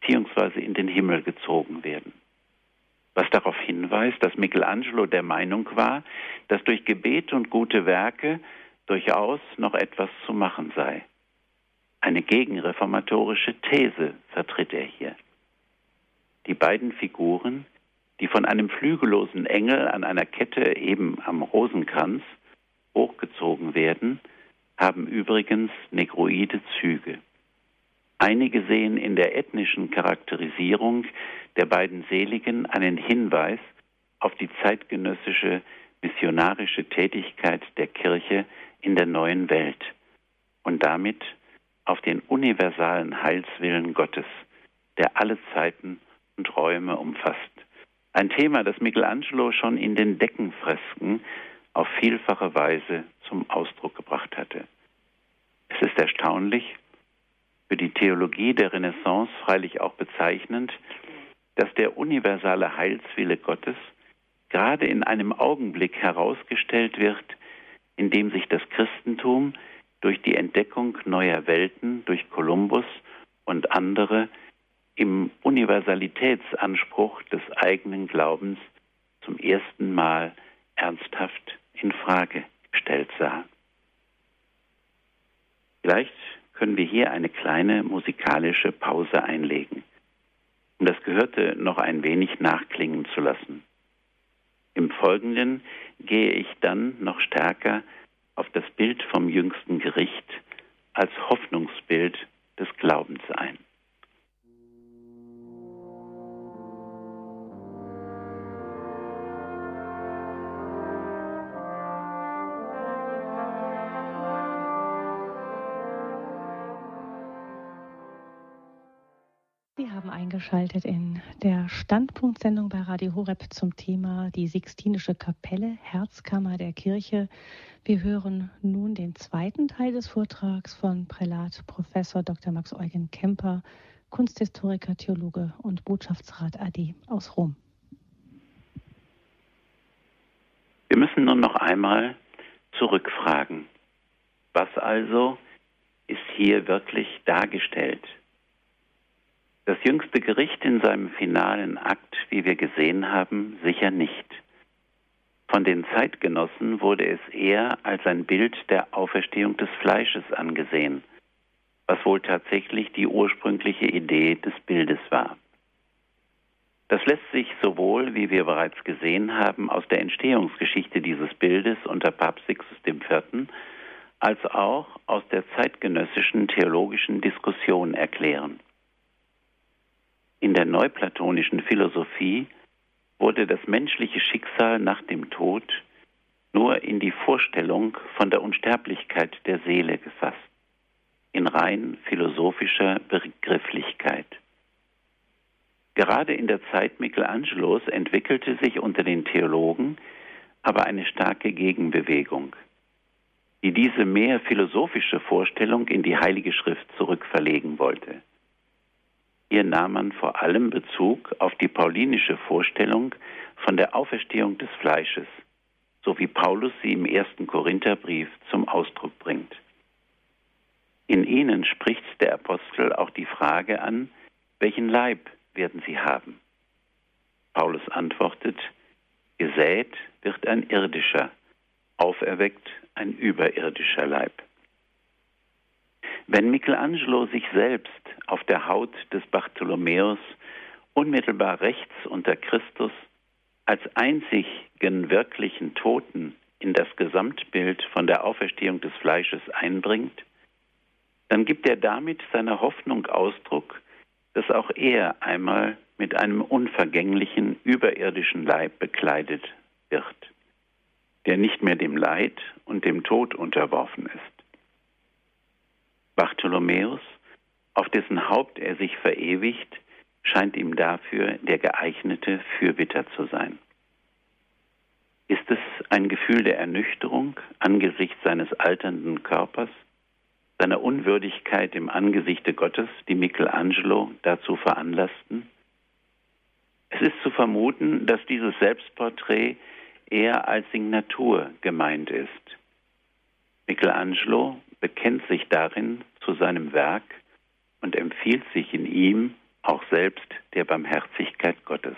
bzw. in den Himmel gezogen werden. Was darauf hinweist, dass Michelangelo der Meinung war, dass durch Gebet und gute Werke durchaus noch etwas zu machen sei. Eine gegenreformatorische These vertritt er hier. Die beiden Figuren, die von einem flügellosen Engel an einer Kette eben am Rosenkranz hochgezogen werden, haben übrigens negroide Züge. Einige sehen in der ethnischen Charakterisierung der beiden Seligen einen Hinweis auf die zeitgenössische missionarische Tätigkeit der Kirche in der neuen Welt und damit auf den universalen Heilswillen Gottes, der alle Zeiten und Räume umfasst. Ein Thema, das Michelangelo schon in den Deckenfresken auf vielfache Weise zum Ausdruck gebracht hatte. Es ist erstaunlich, für die Theologie der Renaissance freilich auch bezeichnend, dass der universale Heilswille Gottes gerade in einem Augenblick herausgestellt wird, in dem sich das Christentum durch die Entdeckung neuer Welten durch Kolumbus und andere im Universalitätsanspruch des eigenen Glaubens zum ersten Mal ernsthaft in Frage gestellt sah. Vielleicht können wir hier eine kleine musikalische Pause einlegen, um das Gehörte noch ein wenig nachklingen zu lassen. Im Folgenden gehe ich dann noch stärker auf das Bild vom jüngsten Gericht als Hoffnungsbild des Glaubens ein. Eingeschaltet in der Standpunktsendung bei Radio Horeb zum Thema die Sixtinische Kapelle, Herzkammer der Kirche. Wir hören nun den zweiten Teil des Vortrags von Prälat Professor Dr. Max Eugen Kemper, Kunsthistoriker, Theologe und Botschaftsrat AD aus Rom. Wir müssen nun noch einmal zurückfragen. Was also ist hier wirklich dargestellt? Das jüngste Gericht in seinem finalen Akt, wie wir gesehen haben, sicher nicht. Von den Zeitgenossen wurde es eher als ein Bild der Auferstehung des Fleisches angesehen, was wohl tatsächlich die ursprüngliche Idee des Bildes war. Das lässt sich sowohl, wie wir bereits gesehen haben, aus der Entstehungsgeschichte dieses Bildes unter Papst Sixtus IV. als auch aus der zeitgenössischen theologischen Diskussion erklären. In der neuplatonischen Philosophie wurde das menschliche Schicksal nach dem Tod nur in die Vorstellung von der Unsterblichkeit der Seele gefasst, in rein philosophischer Begrifflichkeit. Gerade in der Zeit Michelangelos entwickelte sich unter den Theologen aber eine starke Gegenbewegung, die diese mehr philosophische Vorstellung in die Heilige Schrift zurückverlegen wollte. Hier nahm man vor allem Bezug auf die paulinische Vorstellung von der Auferstehung des Fleisches, so wie Paulus sie im ersten Korintherbrief zum Ausdruck bringt. In ihnen spricht der Apostel auch die Frage an, welchen Leib werden sie haben? Paulus antwortet, gesät wird ein irdischer, auferweckt ein überirdischer Leib. Wenn Michelangelo sich selbst auf der Haut des Bartholomäus unmittelbar rechts unter Christus als einzigen wirklichen Toten in das Gesamtbild von der Auferstehung des Fleisches einbringt, dann gibt er damit seiner Hoffnung Ausdruck, dass auch er einmal mit einem unvergänglichen, überirdischen Leib bekleidet wird, der nicht mehr dem Leid und dem Tod unterworfen ist. Bartholomäus, auf dessen Haupt er sich verewigt, scheint ihm dafür der geeignete Fürbitter zu sein. Ist es ein Gefühl der Ernüchterung angesichts seines alternden Körpers, seiner Unwürdigkeit im Angesichte Gottes, die Michelangelo dazu veranlassten? Es ist zu vermuten, dass dieses Selbstporträt eher als Signatur gemeint ist. Michelangelo bekennt sich darin zu seinem Werk und empfiehlt sich in ihm auch selbst der Barmherzigkeit Gottes.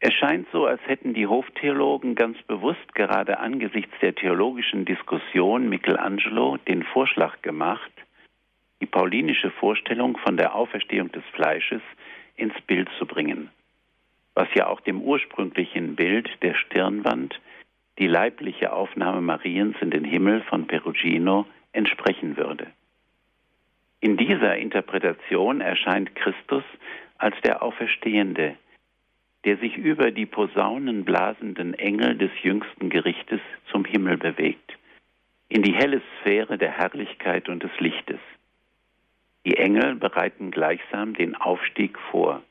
Es scheint so, als hätten die Hoftheologen ganz bewusst gerade angesichts der theologischen Diskussion Michelangelo den Vorschlag gemacht, die paulinische Vorstellung von der Auferstehung des Fleisches ins Bild zu bringen, was ja auch dem ursprünglichen Bild der Stirnwand, die leibliche Aufnahme Mariens in den Himmel von Perugino, entsprechen würde. In dieser Interpretation erscheint Christus als der Auferstehende, der sich über die posaunenblasenden Engel des jüngsten Gerichtes zum Himmel bewegt, in die helle Sphäre der Herrlichkeit und des Lichtes. Die Engel bereiten gleichsam den Aufstieg vor.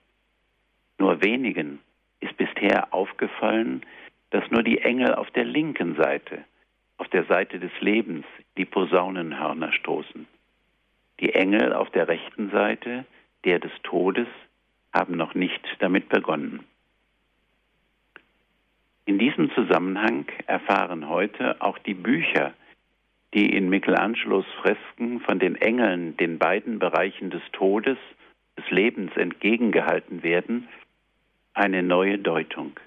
Nur wenigen ist bisher aufgefallen, dass nur die Engel auf der linken Seite, auf der Seite des Lebens, die Posaunenhörner stoßen. Die Engel auf der rechten Seite, der des Todes, haben noch nicht damit begonnen. In diesem Zusammenhang erfahren heute auch die Bücher, die in Michelangelos Fresken von den Engeln den beiden Bereichen des Todes, des Lebens entgegengehalten werden, eine neue Deutung.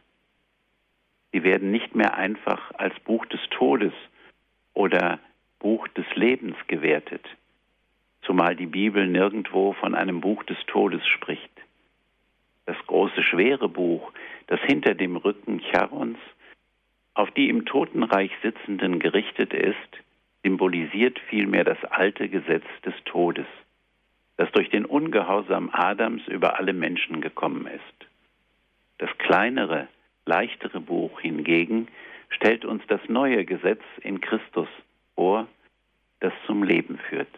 Sie werden nicht mehr einfach als Buch des Todes oder Buch des Lebens gewertet, zumal die Bibel nirgendwo von einem Buch des Todes spricht. Das große schwere Buch, das hinter dem Rücken Charons auf die im Totenreich Sitzenden gerichtet ist, symbolisiert vielmehr das alte Gesetz des Todes, das durch den Ungehorsam Adams über alle Menschen gekommen ist. Das kleinere, leichtere Buch hingegen stellt uns das neue Gesetz in Christus vor, das zum Leben führt.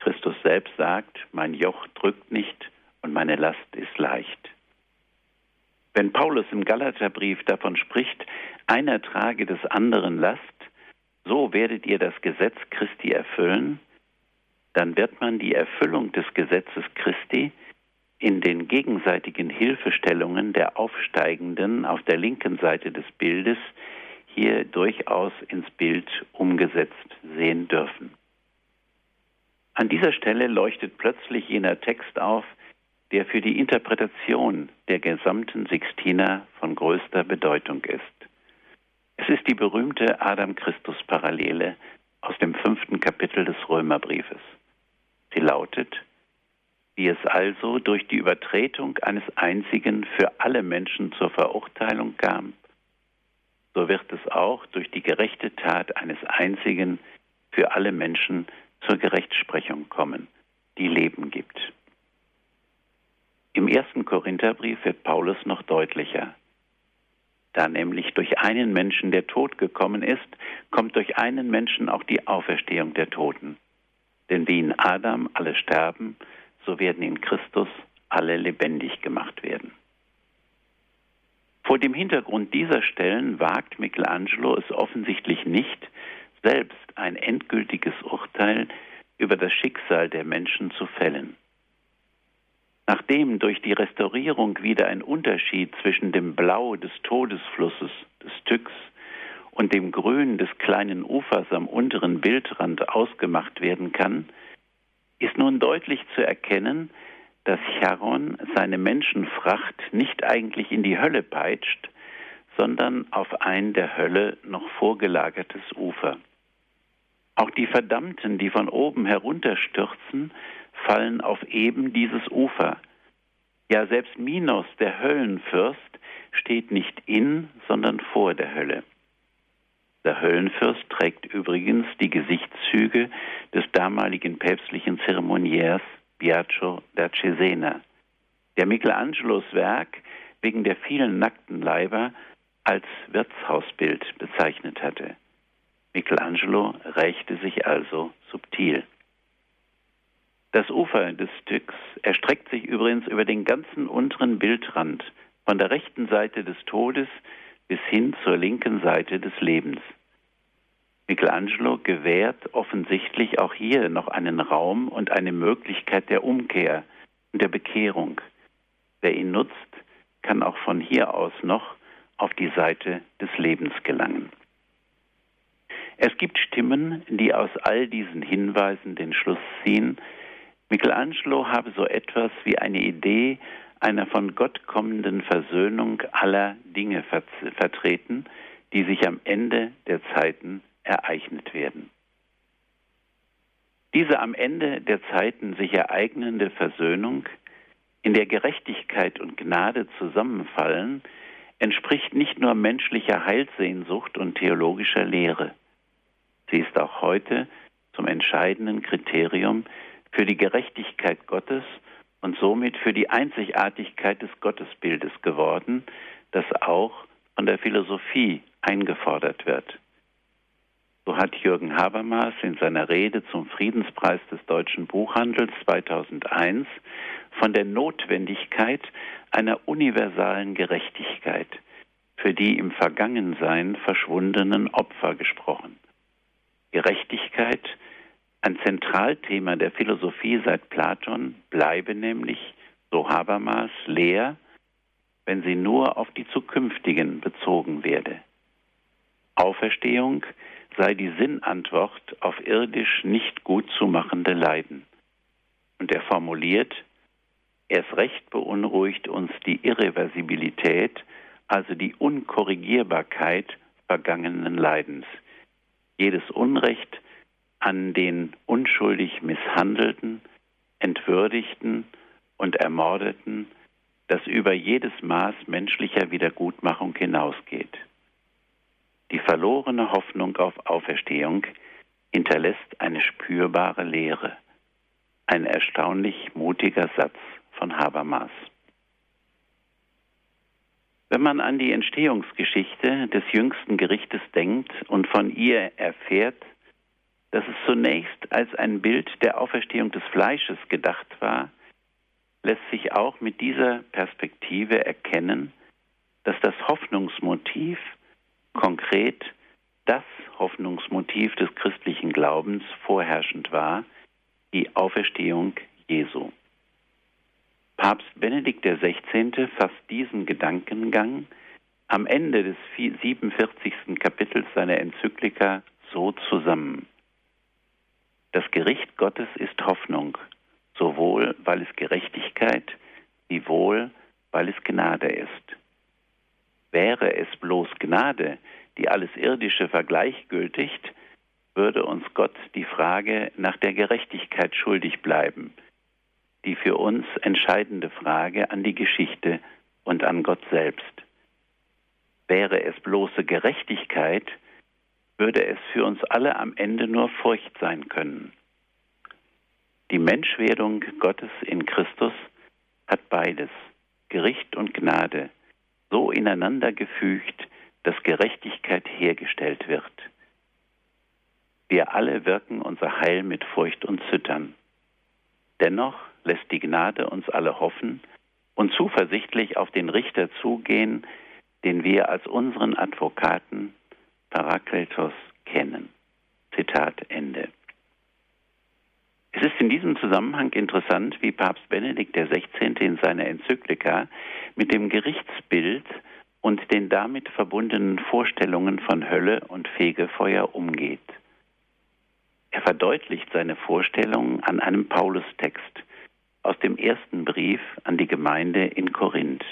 Christus selbst sagt, mein Joch drückt nicht und meine Last ist leicht. Wenn Paulus im Galaterbrief davon spricht, einer trage des anderen Last, so werdet ihr das Gesetz Christi erfüllen, dann wird man die Erfüllung des Gesetzes Christi in den gegenseitigen Hilfestellungen der Aufsteigenden auf der linken Seite des Bildes hier durchaus ins Bild umgesetzt sehen dürfen. An dieser Stelle leuchtet plötzlich jener Text auf, der für die Interpretation der gesamten Sixtina von größter Bedeutung ist. Es ist die berühmte Adam-Christus-Parallele aus dem fünften Kapitel des Römerbriefes. Sie lautet, wie es also durch die Übertretung eines einzigen für alle Menschen zur Verurteilung kam, so wird es auch durch die gerechte Tat eines einzigen für alle Menschen zur Gerechtsprechung kommen, die Leben gibt. Im ersten Korintherbrief wird Paulus noch deutlicher. Da nämlich durch einen Menschen der Tod gekommen ist, kommt durch einen Menschen auch die Auferstehung der Toten. Denn wie in Adam alle sterben, so werden in Christus alle lebendig gemacht werden. Vor dem Hintergrund dieser Stellen wagt Michelangelo es offensichtlich nicht, selbst ein endgültiges Urteil über das Schicksal der Menschen zu fällen. Nachdem durch die Restaurierung wieder ein Unterschied zwischen dem Blau des Todesflusses, des Styx, und dem Grün des kleinen Ufers am unteren Bildrand ausgemacht werden kann, ist nun deutlich zu erkennen, dass Charon seine Menschenfracht nicht eigentlich in die Hölle peitscht, sondern auf ein der Hölle noch vorgelagertes Ufer. Auch die Verdammten, die von oben herunterstürzen, fallen auf eben dieses Ufer. Ja, selbst Minos, der Höllenfürst, steht nicht in, sondern vor der Hölle. Der Höllenfürst trägt übrigens die Gesichtszüge des damaligen päpstlichen Zeremoniers Biagio da Cesena, der Michelangelos Werk wegen der vielen nackten Leiber als Wirtshausbild bezeichnet hatte. Michelangelo rächte sich also subtil. Das Ufer des Styx erstreckt sich übrigens über den ganzen unteren Bildrand, von der rechten Seite des Todes bis hin zur linken Seite des Lebens. Michelangelo gewährt offensichtlich auch hier noch einen Raum und eine Möglichkeit der Umkehr und der Bekehrung. Wer ihn nutzt, kann auch von hier aus noch auf die Seite des Lebens gelangen. Es gibt Stimmen, die aus all diesen Hinweisen den Schluss ziehen, Michelangelo habe so etwas wie eine Idee einer von Gott kommenden Versöhnung aller Dinge vertreten, die sich am Ende der Zeiten ereignet werden. Diese am Ende der Zeiten sich ereignende Versöhnung in der Gerechtigkeit und Gnade zusammenfallen, entspricht nicht nur menschlicher Heilsehnsucht und theologischer Lehre. Sie ist auch heute zum entscheidenden Kriterium für die Gerechtigkeit Gottes und somit für die Einzigartigkeit des Gottesbildes geworden, das auch von der Philosophie eingefordert wird. So hat Jürgen Habermas in seiner Rede zum Friedenspreis des deutschen Buchhandels 2001 von der Notwendigkeit einer universalen Gerechtigkeit für die im Vergangensein verschwundenen Opfer gesprochen. Gerechtigkeit, ein Zentralthema der Philosophie seit Platon, bleibe nämlich, so Habermas, leer, wenn sie nur auf die zukünftigen bezogen werde. Auferstehung sei die Sinnantwort auf irdisch nicht gut zu machende Leiden. Und er formuliert, erst recht beunruhigt uns die Irreversibilität, also die Unkorrigierbarkeit vergangenen Leidens. Jedes Unrecht an den unschuldig Misshandelten, Entwürdigten und Ermordeten, das über jedes Maß menschlicher Wiedergutmachung hinausgeht. Die verlorene Hoffnung auf Auferstehung hinterlässt eine spürbare Leere. Ein erstaunlich mutiger Satz von Habermas. Wenn man an die Entstehungsgeschichte des jüngsten Gerichtes denkt und von ihr erfährt, dass es zunächst als ein Bild der Auferstehung des Fleisches gedacht war, lässt sich auch mit dieser Perspektive erkennen, dass das Hoffnungsmotiv konkret das Hoffnungsmotiv des christlichen Glaubens vorherrschend war, die Auferstehung Jesu. Papst Benedikt XVI. fasst diesen Gedankengang am Ende des 47. Kapitels seiner Enzyklika so zusammen. Das Gericht Gottes ist Hoffnung, sowohl weil es Gerechtigkeit, wie wohl weil es Gnade ist. Wäre es bloß Gnade, die alles Irdische vergleichgültigt, würde uns Gott die Frage nach der Gerechtigkeit schuldig bleiben, die für uns entscheidende Frage an die Geschichte und an Gott selbst. Wäre es bloße Gerechtigkeit, würde es für uns alle am Ende nur Furcht sein können. Die Menschwerdung Gottes in Christus hat beides, Gericht und Gnade, so ineinander gefügt, dass Gerechtigkeit hergestellt wird. Wir alle wirken unser Heil mit Furcht und Zittern. Dennoch lässt die Gnade uns alle hoffen und zuversichtlich auf den Richter zugehen, den wir als unseren Advokaten Parakletos kennen. Zitat Ende. Es ist in diesem Zusammenhang interessant, wie Papst Benedikt XVI. in seiner Enzyklika mit dem Gerichtsbild und den damit verbundenen Vorstellungen von Hölle und Fegefeuer umgeht. Er verdeutlicht seine Vorstellungen an einem Paulustext aus dem ersten Brief an die Gemeinde in Korinth.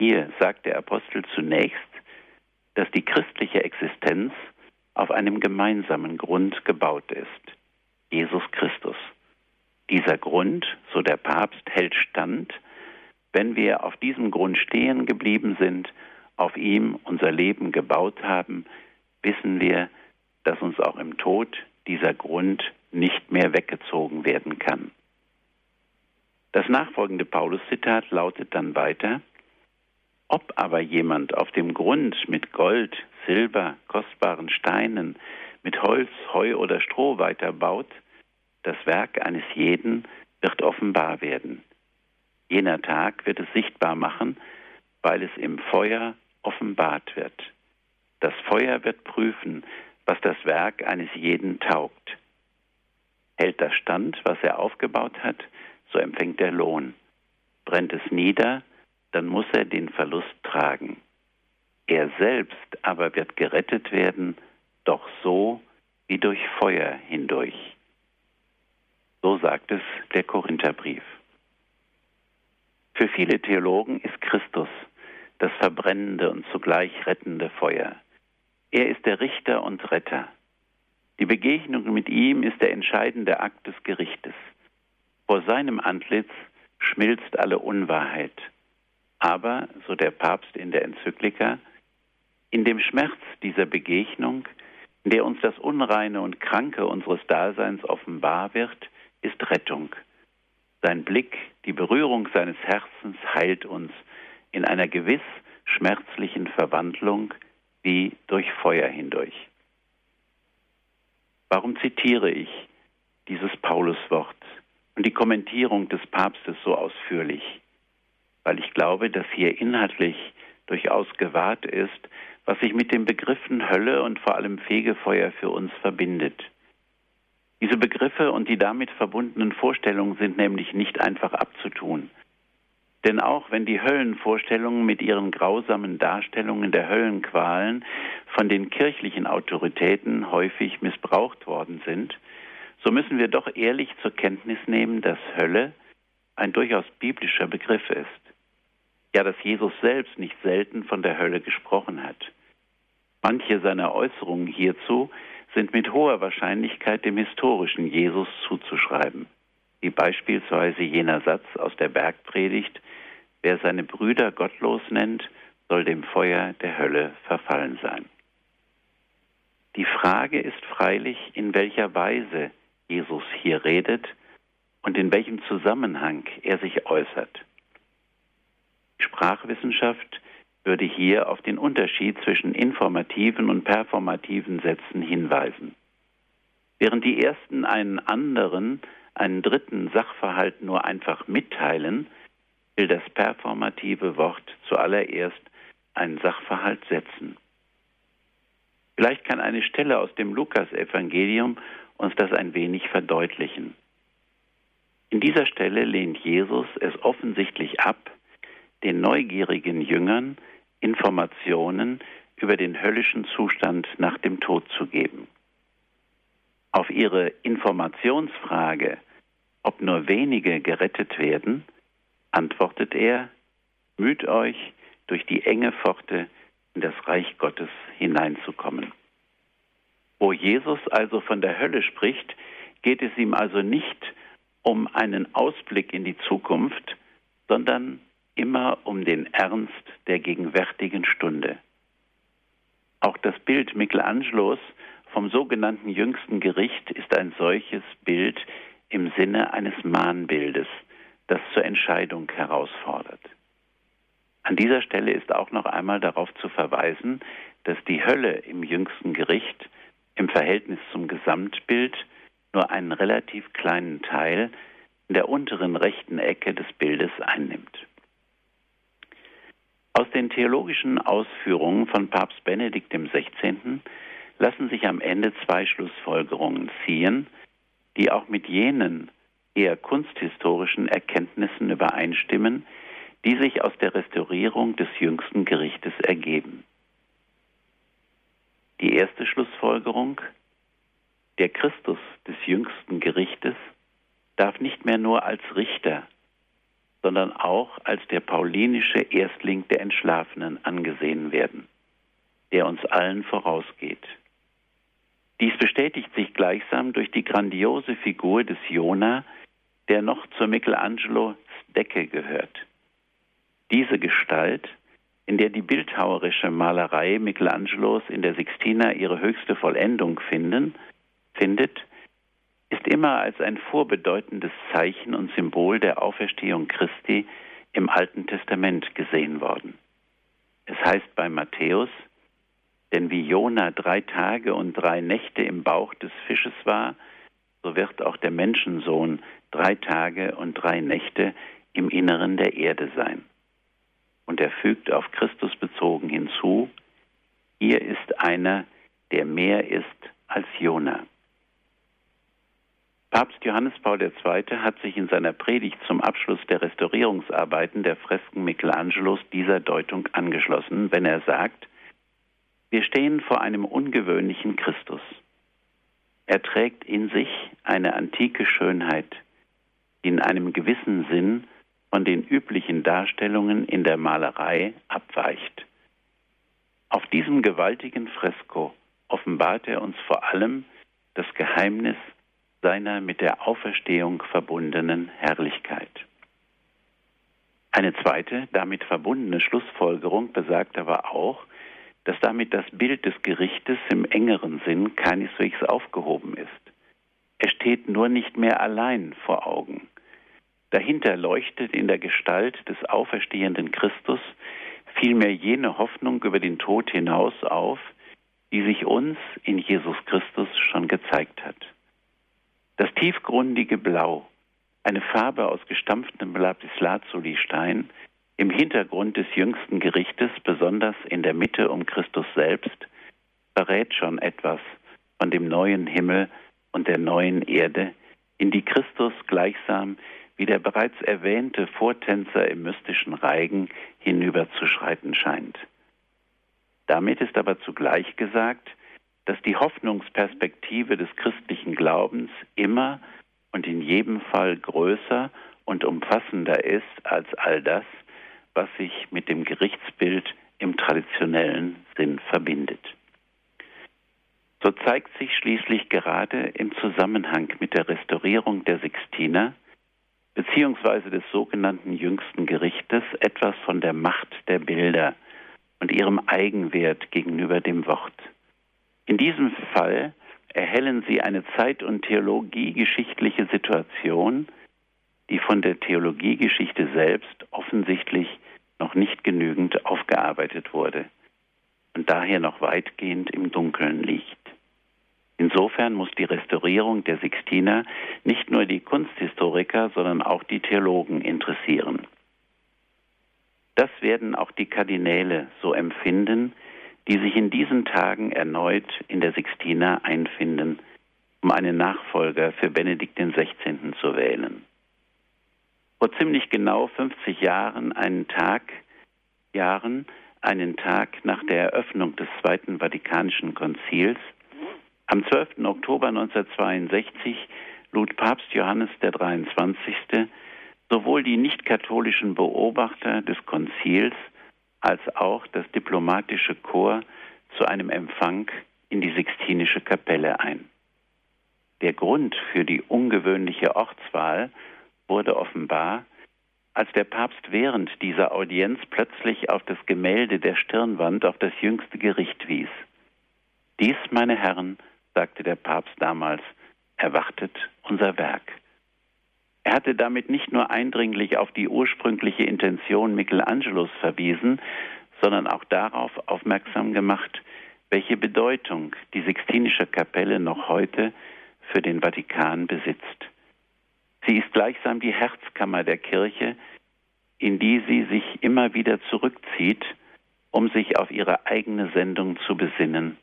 Hier sagt der Apostel zunächst, dass die christliche Existenz auf einem gemeinsamen Grund gebaut ist. Jesus Christus. Dieser Grund, so der Papst, hält stand, wenn wir auf diesem Grund stehen geblieben sind, auf ihm unser Leben gebaut haben, wissen wir, dass uns auch im Tod dieser Grund nicht mehr weggezogen werden kann. Das nachfolgende Paulus-Zitat lautet dann weiter, ob aber jemand auf dem Grund mit Gold, Silber, kostbaren Steinen, mit Holz, Heu oder Stroh weiterbaut, das Werk eines jeden wird offenbar werden. Jener Tag wird es sichtbar machen, weil es im Feuer offenbart wird. Das Feuer wird prüfen, was das Werk eines jeden taugt. Hält das stand, was er aufgebaut hat, so empfängt er Lohn. Brennt es nieder, dann muss er den Verlust tragen. Er selbst aber wird gerettet werden, doch so wie durch Feuer hindurch. So sagt es der Korintherbrief. Für viele Theologen ist Christus das verbrennende und zugleich rettende Feuer. Er ist der Richter und Retter. Die Begegnung mit ihm ist der entscheidende Akt des Gerichtes. Vor seinem Antlitz schmilzt alle Unwahrheit. Aber, so der Papst in der Enzyklika, in dem Schmerz dieser Begegnung, in der uns das Unreine und Kranke unseres Daseins offenbar wird, ist Rettung. Sein Blick, die Berührung seines Herzens heilt uns in einer gewiss schmerzlichen Verwandlung wie durch Feuer hindurch. Warum zitiere ich dieses Pauluswort und die Kommentierung des Papstes so ausführlich? Weil ich glaube, dass hier inhaltlich durchaus gewahrt ist, was sich mit den Begriffen Hölle und vor allem Fegefeuer für uns verbindet. Diese Begriffe und die damit verbundenen Vorstellungen sind nämlich nicht einfach abzutun. Denn auch wenn die Höllenvorstellungen mit ihren grausamen Darstellungen der Höllenqualen von den kirchlichen Autoritäten häufig missbraucht worden sind, so müssen wir doch ehrlich zur Kenntnis nehmen, dass Hölle ein durchaus biblischer Begriff ist. Ja, dass Jesus selbst nicht selten von der Hölle gesprochen hat. Manche seiner Äußerungen hierzu sind mit hoher Wahrscheinlichkeit dem historischen Jesus zuzuschreiben, wie beispielsweise jener Satz aus der Bergpredigt, wer seine Brüder gottlos nennt, soll dem Feuer der Hölle verfallen sein. Die Frage ist freilich, in welcher Weise Jesus hier redet und in welchem Zusammenhang er sich äußert. Die Sprachwissenschaft würde hier auf den Unterschied zwischen informativen und performativen Sätzen hinweisen. Während die ersten einen anderen, einen dritten Sachverhalt nur einfach mitteilen, will das performative Wort zuallererst einen Sachverhalt setzen. Vielleicht kann eine Stelle aus dem Lukasevangelium uns das ein wenig verdeutlichen. In dieser Stelle lehnt Jesus es offensichtlich ab, den neugierigen Jüngern Informationen über den höllischen Zustand nach dem Tod zu geben. Auf ihre Informationsfrage, ob nur wenige gerettet werden, antwortet er, müht euch, durch die enge Pforte in das Reich Gottes hineinzukommen. Wo Jesus also von der Hölle spricht, geht es ihm also nicht um einen Ausblick in die Zukunft, sondern immer um den Ernst der gegenwärtigen Stunde. Auch das Bild Michelangelos vom sogenannten jüngsten Gericht ist ein solches Bild im Sinne eines Mahnbildes, das zur Entscheidung herausfordert. An dieser Stelle ist auch noch einmal darauf zu verweisen, dass die Hölle im jüngsten Gericht im Verhältnis zum Gesamtbild nur einen relativ kleinen Teil in der unteren rechten Ecke des Bildes einnimmt. Aus den theologischen Ausführungen von Papst Benedikt XVI. lassen sich am Ende zwei Schlussfolgerungen ziehen, die auch mit jenen eher kunsthistorischen Erkenntnissen übereinstimmen, die sich aus der Restaurierung des jüngsten Gerichtes ergeben. Die erste Schlussfolgerung, der Christus des jüngsten Gerichtes darf nicht mehr nur als Richter sondern auch als der paulinische Erstling der Entschlafenen angesehen werden, der uns allen vorausgeht. Dies bestätigt sich gleichsam durch die grandiose Figur des Jona, der noch zur Michelangelo Decke gehört. Diese Gestalt, in der die bildhauerische Malerei Michelangelos in der Sixtina ihre höchste Vollendung finden, findet, ist immer als ein vorbedeutendes Zeichen und Symbol der Auferstehung Christi im Alten Testament gesehen worden. Es heißt bei Matthäus, denn wie Jona drei Tage und drei Nächte im Bauch des Fisches war, so wird auch der Menschensohn drei Tage und drei Nächte im Inneren der Erde sein. Und er fügt auf Christus bezogen hinzu, hier ist einer, der mehr ist als Jona. Papst Johannes Paul II. hat sich in seiner Predigt zum Abschluss der Restaurierungsarbeiten der Fresken Michelangelos dieser Deutung angeschlossen, wenn er sagt, wir stehen vor einem ungewöhnlichen Christus. Er trägt in sich eine antike Schönheit, die in einem gewissen Sinn von den üblichen Darstellungen in der Malerei abweicht. Auf diesem gewaltigen Fresko offenbart er uns vor allem das Geheimnis seiner mit der Auferstehung verbundenen Herrlichkeit. Eine zweite, damit verbundene Schlussfolgerung besagt aber auch, dass damit das Bild des Gerichtes im engeren Sinn keineswegs aufgehoben ist. Er steht nur nicht mehr allein vor Augen. Dahinter leuchtet in der Gestalt des auferstehenden Christus vielmehr jene Hoffnung über den Tod hinaus auf, die sich uns in Jesus Christus schon gezeigt hat. Das tiefgründige Blau, eine Farbe aus gestampftem Lapislazuli-Stein, im Hintergrund des jüngsten Gerichtes, besonders in der Mitte um Christus selbst, verrät schon etwas von dem neuen Himmel und der neuen Erde, in die Christus gleichsam wie der bereits erwähnte Vortänzer im mystischen Reigen hinüberzuschreiten scheint. Damit ist aber zugleich gesagt, dass die Hoffnungsperspektive des christlichen Glaubens immer und in jedem Fall größer und umfassender ist als all das, was sich mit dem Gerichtsbild im traditionellen Sinn verbindet. So zeigt sich schließlich gerade im Zusammenhang mit der Restaurierung der Sixtiner beziehungsweise des sogenannten jüngsten Gerichtes etwas von der Macht der Bilder und ihrem Eigenwert gegenüber dem Wort. In diesem Fall erhellen sie eine zeit- und theologiegeschichtliche Situation, die von der Theologiegeschichte selbst offensichtlich noch nicht genügend aufgearbeitet wurde und daher noch weitgehend im Dunkeln liegt. Insofern muss die Restaurierung der Sixtiner nicht nur die Kunsthistoriker, sondern auch die Theologen interessieren. Das werden auch die Kardinäle so empfinden, die sich in diesen Tagen erneut in der Sixtina einfinden, um einen Nachfolger für Benedikt XVI. zu wählen vor ziemlich genau 50 Jahren einen Tag, Jahren, einen Tag nach der Eröffnung des Zweiten Vatikanischen Konzils, am 12. Oktober 1962 lud Papst Johannes der 23. sowohl die nicht-katholischen Beobachter des Konzils als auch das diplomatische Korps zu einem Empfang in die Sixtinische Kapelle ein. Der Grund für die ungewöhnliche Ortswahl wurde offenbar, als der Papst während dieser Audienz plötzlich auf das Gemälde der Stirnwand auf das jüngste Gericht wies. Dies, meine Herren, sagte der Papst damals, erwartet unser Werk. Er hatte damit nicht nur eindringlich auf die ursprüngliche Intention Michelangelos verwiesen, sondern auch darauf aufmerksam gemacht, welche Bedeutung die Sixtinische Kapelle noch heute für den Vatikan besitzt. Sie ist gleichsam die Herzkammer der Kirche, in die sie sich immer wieder zurückzieht, um sich auf ihre eigene Sendung zu besinnen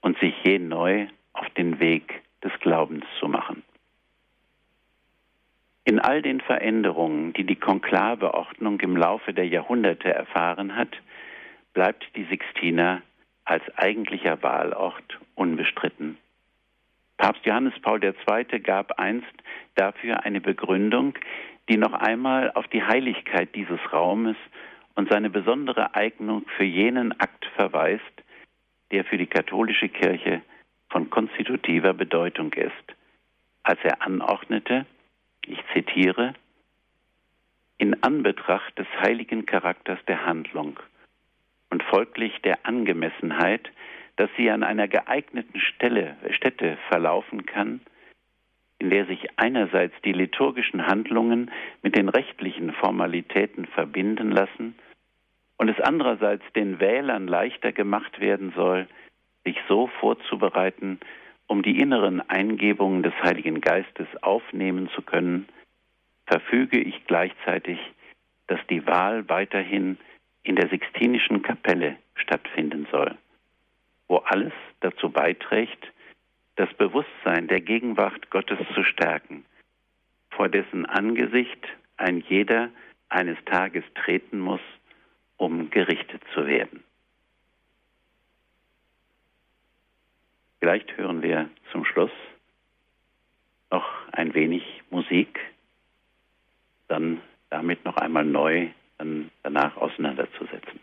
und sich je neu auf den Weg des Glaubens zu machen. In all den Veränderungen, die die Konklaveordnung im Laufe der Jahrhunderte erfahren hat, bleibt die Sixtina als eigentlicher Wahlort unbestritten. Papst Johannes Paul II. gab einst dafür eine Begründung, die noch einmal auf die Heiligkeit dieses Raumes und seine besondere Eignung für jenen Akt verweist, der für die katholische Kirche von konstitutiver Bedeutung ist, als er anordnete, ich zitiere, in Anbetracht des heiligen Charakters der Handlung und folglich der Angemessenheit dass sie an einer geeigneten Stelle, Stätte verlaufen kann, in der sich einerseits die liturgischen Handlungen mit den rechtlichen Formalitäten verbinden lassen und es andererseits den Wählern leichter gemacht werden soll, sich so vorzubereiten, um die inneren Eingebungen des Heiligen Geistes aufnehmen zu können, verfüge ich gleichzeitig, dass die Wahl weiterhin in der Sixtinischen Kapelle stattfinden soll wo alles dazu beiträgt, das Bewusstsein der Gegenwart Gottes zu stärken, vor dessen Angesicht ein jeder eines Tages treten muss, um gerichtet zu werden. Vielleicht hören wir zum Schluss noch ein wenig Musik, dann damit noch einmal neu dann danach auseinanderzusetzen.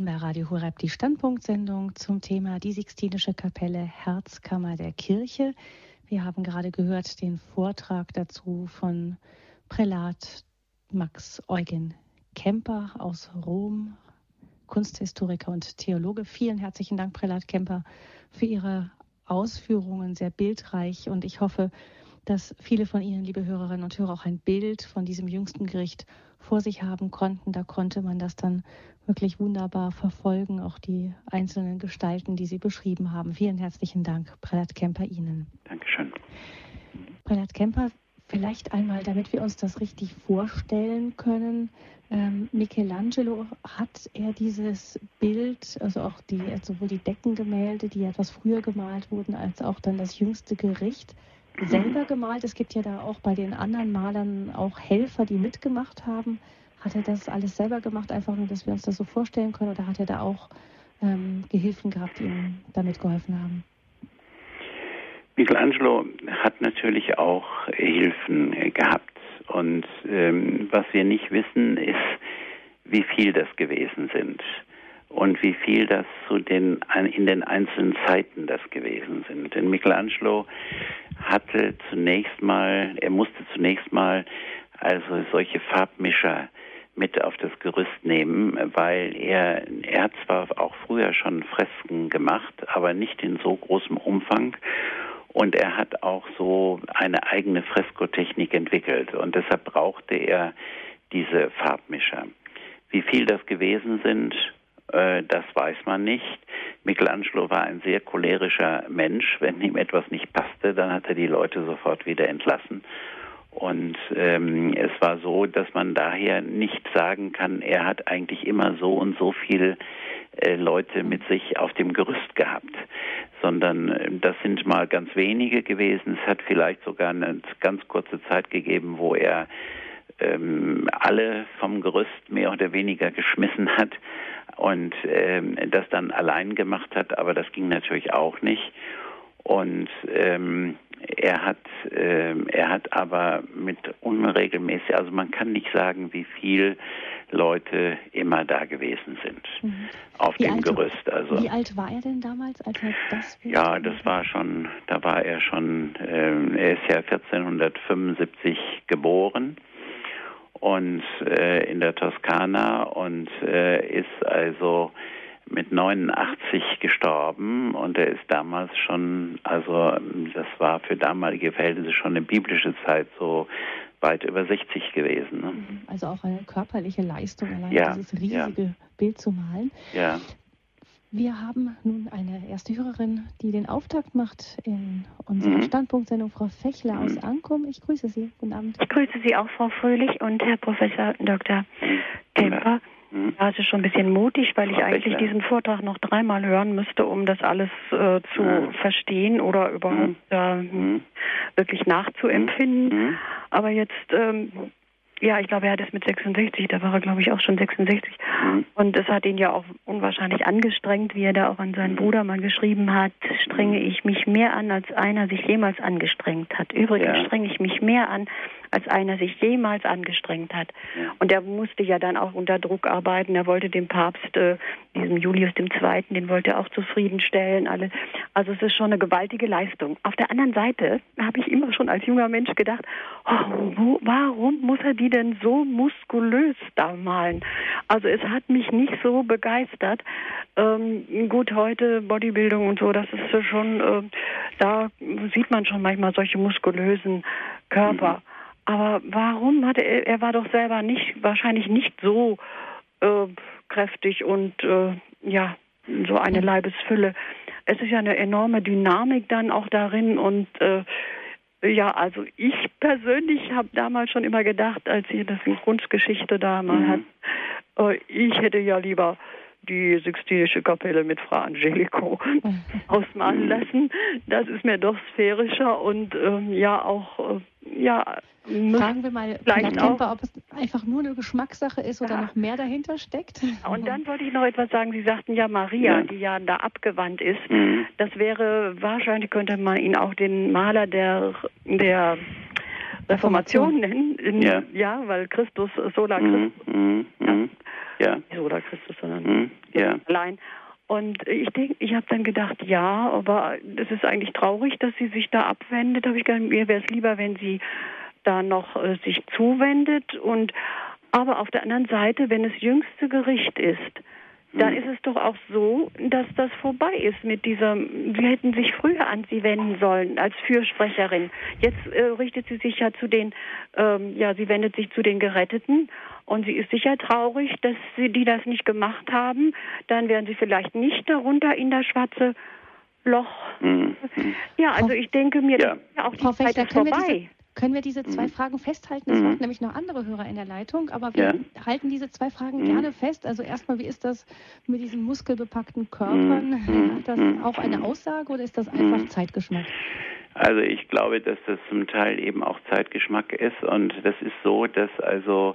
Hören bei Radio Horeb die Standpunktsendung zum Thema die Sixtinische Kapelle Herzkammer der Kirche. Wir haben gerade gehört den Vortrag dazu von Prälat Max Eugen Kemper aus Rom, Kunsthistoriker und Theologe. Vielen herzlichen Dank, Prälat Kemper, für Ihre Ausführungen, sehr bildreich. Und ich hoffe, dass viele von Ihnen, liebe Hörerinnen und Hörer, auch ein Bild von diesem jüngsten Gericht vor sich haben konnten. Da konnte man das dann wirklich wunderbar verfolgen, auch die einzelnen Gestalten, die Sie beschrieben haben. Vielen herzlichen Dank, Prälat Kemper, Ihnen. Dankeschön. Prälat Kemper, vielleicht einmal, damit wir uns das richtig vorstellen können. Ähm, Michelangelo hat er dieses Bild, also auch die, sowohl die Deckengemälde, die etwas früher gemalt wurden, als auch dann das jüngste Gericht, selber gemalt. Es gibt ja da auch bei den anderen Malern auch Helfer, die mitgemacht haben. Hat er das alles selber gemacht, einfach nur, dass wir uns das so vorstellen können, oder hat er da auch ähm, Gehilfen gehabt, die ihm damit geholfen haben? Michelangelo hat natürlich auch Hilfen gehabt. Und ähm, was wir nicht wissen, ist, wie viel das gewesen sind und wie viel das zu den, in den einzelnen Zeiten das gewesen sind. Denn Michelangelo hatte zunächst mal, er musste zunächst mal also solche Farbmischer mit auf das Gerüst nehmen, weil er, er hat zwar auch früher schon Fresken gemacht, aber nicht in so großem Umfang. Und er hat auch so eine eigene Freskotechnik entwickelt. Und deshalb brauchte er diese Farbmischer. Wie viel das gewesen sind, äh, das weiß man nicht. Michelangelo war ein sehr cholerischer Mensch. Wenn ihm etwas nicht passte, dann hat er die Leute sofort wieder entlassen. Und ähm, es war so, dass man daher nicht sagen kann, er hat eigentlich immer so und so viel äh, Leute mit sich auf dem Gerüst gehabt, sondern äh, das sind mal ganz wenige gewesen. Es hat vielleicht sogar eine ganz kurze Zeit gegeben, wo er ähm, alle vom Gerüst mehr oder weniger geschmissen hat und ähm, das dann allein gemacht hat, aber das ging natürlich auch nicht. Und ähm, er hat, äh, er hat aber mit unregelmäßig, also man kann nicht sagen, wie viel Leute immer da gewesen sind mhm. auf wie dem alt, Gerüst. Also wie alt war er denn damals, als er das? Ja, das war schon, da war er schon, äh, er ist ja 1475 geboren und äh, in der Toskana und äh, ist also mit 89 gestorben und er ist damals schon, also das war für damalige Verhältnisse schon eine biblische Zeit so weit über 60 gewesen. Ne? Mhm. Also auch eine körperliche Leistung, allein ja, dieses riesige ja. Bild zu malen. Ja. Wir haben nun eine erste Hörerin, die den Auftakt macht in unserer mhm. Standpunktsendung, Frau Fechler mhm. aus Ankum. Ich grüße Sie. Guten Abend. Ich grüße Sie auch, Frau Fröhlich und Herr Professor Dr. Temper. Mhm. Ja, es ist schon ein bisschen mutig, weil ich eigentlich diesen Vortrag noch dreimal hören müsste, um das alles äh, zu mhm. verstehen oder überhaupt äh, wirklich nachzuempfinden. Aber jetzt ähm, ja, ich glaube, er hat es mit 66, da war er, glaube ich, auch schon 66. Mhm. Und es hat ihn ja auch unwahrscheinlich angestrengt, wie er da auch an seinen. Bruder mal geschrieben hat, strenge ich mich mehr an, als einer sich jemals angestrengt hat. Übrigens ja. strenge ich mich mehr an, als einer sich jemals angestrengt hat. Und er musste ja dann auch unter Druck arbeiten. Er wollte den Papst, äh, diesem Julius II., den wollte er auch zufriedenstellen. Alle. Also es ist schon eine gewaltige Leistung. Auf der anderen Seite habe ich immer schon als junger Mensch gedacht, oh, wo, warum muss er die denn so muskulös da malen? Also es hat mich nicht so begeistert. Ähm, gut, heute Bodybuilding und so, das ist schon, äh, da sieht man schon manchmal solche muskulösen Körper. Mhm. Aber warum hatte er, er war doch selber nicht, wahrscheinlich nicht so äh, kräftig und äh, ja, so eine Leibesfülle. Es ist ja eine enorme Dynamik dann auch darin und äh, ja, also ich persönlich habe damals schon immer gedacht, als ich das in Kunstgeschichte da mal mhm. hat, äh, ich hätte ja lieber die Sixtinische Kapelle mit Frau Angelico ausmalen lassen. Das ist mir doch sphärischer und ähm, ja auch äh, ja Fragen wir mal vielleicht Temper, ob es einfach nur eine Geschmackssache ist oder ja. noch mehr dahinter steckt. Und dann wollte ich noch etwas sagen. Sie sagten ja Maria, ja. die ja da abgewandt ist. Mhm. Das wäre wahrscheinlich könnte man ihn auch den Maler der der Reformation nennen. In, ja. ja, weil Christus, Sola mhm, Christus. Mhm, mhm, ja. Nicht Sola Christus, sondern mhm, ja. allein. Und ich denke, ich habe dann gedacht, ja, aber es ist eigentlich traurig, dass sie sich da abwendet. Habe ich gedacht, mir wäre es lieber, wenn sie da noch äh, sich zuwendet. Und aber auf der anderen Seite, wenn es jüngste Gericht ist, dann hm. ist es doch auch so, dass das vorbei ist mit dieser, Sie hätten sich früher an sie wenden sollen als Fürsprecherin. Jetzt äh, richtet sie sich ja zu den, ähm, ja, sie wendet sich zu den Geretteten und sie ist sicher traurig, dass sie die das nicht gemacht haben. Dann wären sie vielleicht nicht darunter in das schwarze Loch. Mhm. Ja, also ich denke mir, ja. auch die Frau Zeit ist vorbei. Können wir diese zwei mhm. Fragen festhalten? Es mhm. warten nämlich noch andere Hörer in der Leitung, aber wir ja. halten diese zwei Fragen mhm. gerne fest. Also erstmal, wie ist das mit diesen muskelbepackten Körpern? Mhm. Hat das mhm. auch eine Aussage oder ist das einfach mhm. Zeitgeschmack? Also ich glaube, dass das zum Teil eben auch Zeitgeschmack ist und das ist so, dass also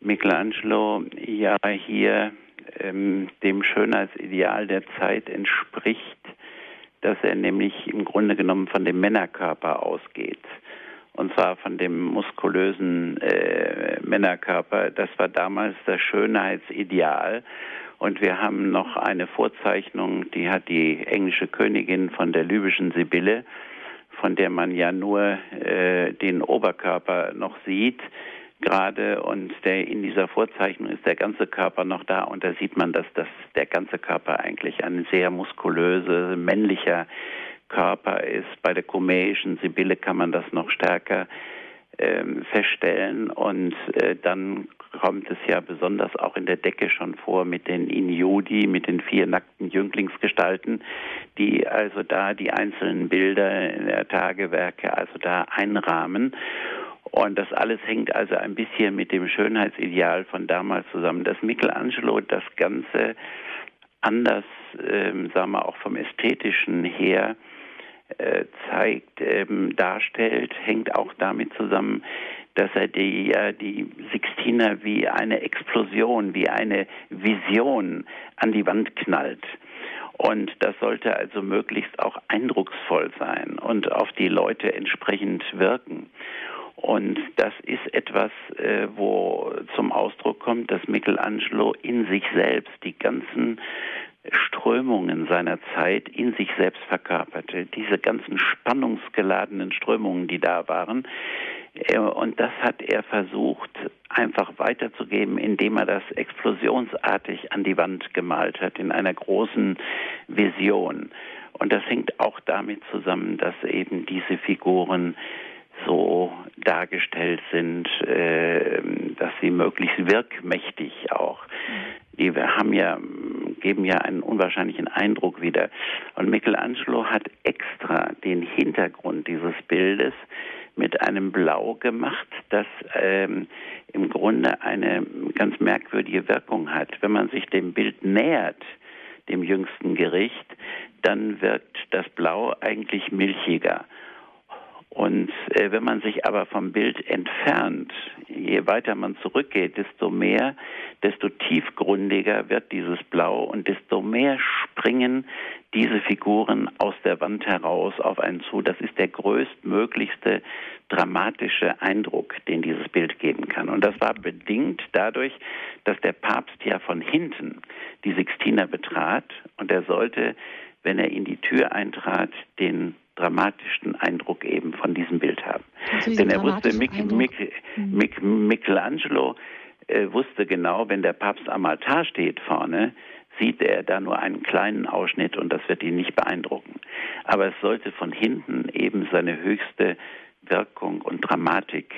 Michelangelo ja hier ähm, dem Schönheitsideal der Zeit entspricht, dass er nämlich im Grunde genommen von dem Männerkörper ausgeht und zwar von dem muskulösen äh, Männerkörper. Das war damals das Schönheitsideal. Und wir haben noch eine Vorzeichnung, die hat die englische Königin von der libyschen Sibylle, von der man ja nur äh, den Oberkörper noch sieht gerade und der in dieser Vorzeichnung ist der ganze Körper noch da und da sieht man, dass das der ganze Körper eigentlich ein sehr muskulöser männlicher Körper ist. Bei der komäischen Sibylle kann man das noch stärker ähm, feststellen und äh, dann kommt es ja besonders auch in der Decke schon vor mit den Inyudi, mit den vier nackten Jünglingsgestalten, die also da die einzelnen Bilder in der Tagewerke also da einrahmen. Und das alles hängt also ein bisschen mit dem Schönheitsideal von damals zusammen. Dass Michelangelo das Ganze anders, ähm, sagen wir auch vom Ästhetischen her, äh, zeigt, ähm, darstellt, hängt auch damit zusammen, dass er die, äh, die Sixtiner wie eine Explosion, wie eine Vision an die Wand knallt. Und das sollte also möglichst auch eindrucksvoll sein und auf die Leute entsprechend wirken. Und das ist etwas, äh, wo zum Ausdruck kommt, dass Michelangelo in sich selbst die ganzen Strömungen seiner Zeit in sich selbst verkörperte. Diese ganzen spannungsgeladenen Strömungen, die da waren. Und das hat er versucht, einfach weiterzugeben, indem er das explosionsartig an die Wand gemalt hat, in einer großen Vision. Und das hängt auch damit zusammen, dass eben diese Figuren so dargestellt sind, äh, dass sie möglichst wirkmächtig auch. Die haben ja, geben ja einen unwahrscheinlichen Eindruck wieder. Und Michelangelo hat extra den Hintergrund dieses Bildes mit einem Blau gemacht, das ähm, im Grunde eine ganz merkwürdige Wirkung hat. Wenn man sich dem Bild nähert, dem jüngsten Gericht, dann wirkt das Blau eigentlich milchiger. Und äh, wenn man sich aber vom Bild entfernt, je weiter man zurückgeht, desto mehr, desto tiefgründiger wird dieses Blau und desto mehr springen diese Figuren aus der Wand heraus auf einen zu. Das ist der größtmöglichste dramatische Eindruck, den dieses Bild geben kann. Und das war bedingt dadurch, dass der Papst ja von hinten die Sixtiner betrat und er sollte, wenn er in die Tür eintrat, den dramatischen Eindruck eben von diesem Bild haben. Denn er wusste, Mic Mic Mic Michelangelo äh, wusste genau, wenn der Papst am Altar steht vorne, sieht er da nur einen kleinen Ausschnitt und das wird ihn nicht beeindrucken. Aber es sollte von hinten eben seine höchste Wirkung und Dramatik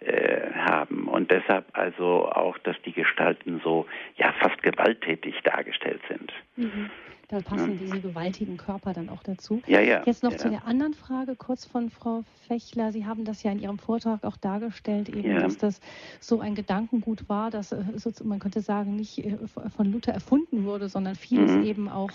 äh, haben. Und deshalb also auch, dass die Gestalten so ja fast gewalttätig dargestellt sind. Mhm. Da passen ja. diese gewaltigen Körper dann auch dazu. Ja, ja. Jetzt noch ja. zu der anderen Frage kurz von Frau Fechler. Sie haben das ja in Ihrem Vortrag auch dargestellt, eben, ja. dass das so ein Gedankengut war, dass äh, man könnte sagen, nicht äh, von Luther erfunden wurde, sondern vieles mhm. eben auch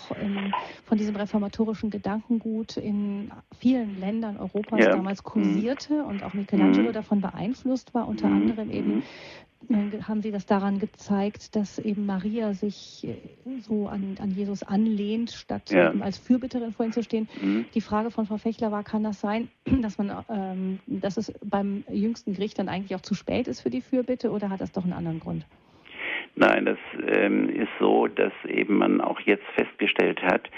von diesem reformatorischen Gedankengut in vielen Ländern Europas damals mhm. kursierte mhm. und auch Michelangelo mhm. davon beeinflusst war, unter mhm. anderem eben haben Sie das daran gezeigt, dass eben Maria sich äh, so an, an Jesus anlehnt, statt ja. als Fürbitterin vor ihm zu stehen. Mhm. Die Frage von Frau Fechler war, kann das sein, dass man, ähm, dass es beim jüngsten Gericht dann eigentlich auch zu spät ist für die Fürbitte oder hat das doch einen anderen Grund? Nein, das ähm, ist so, dass eben man auch jetzt festgestellt hat,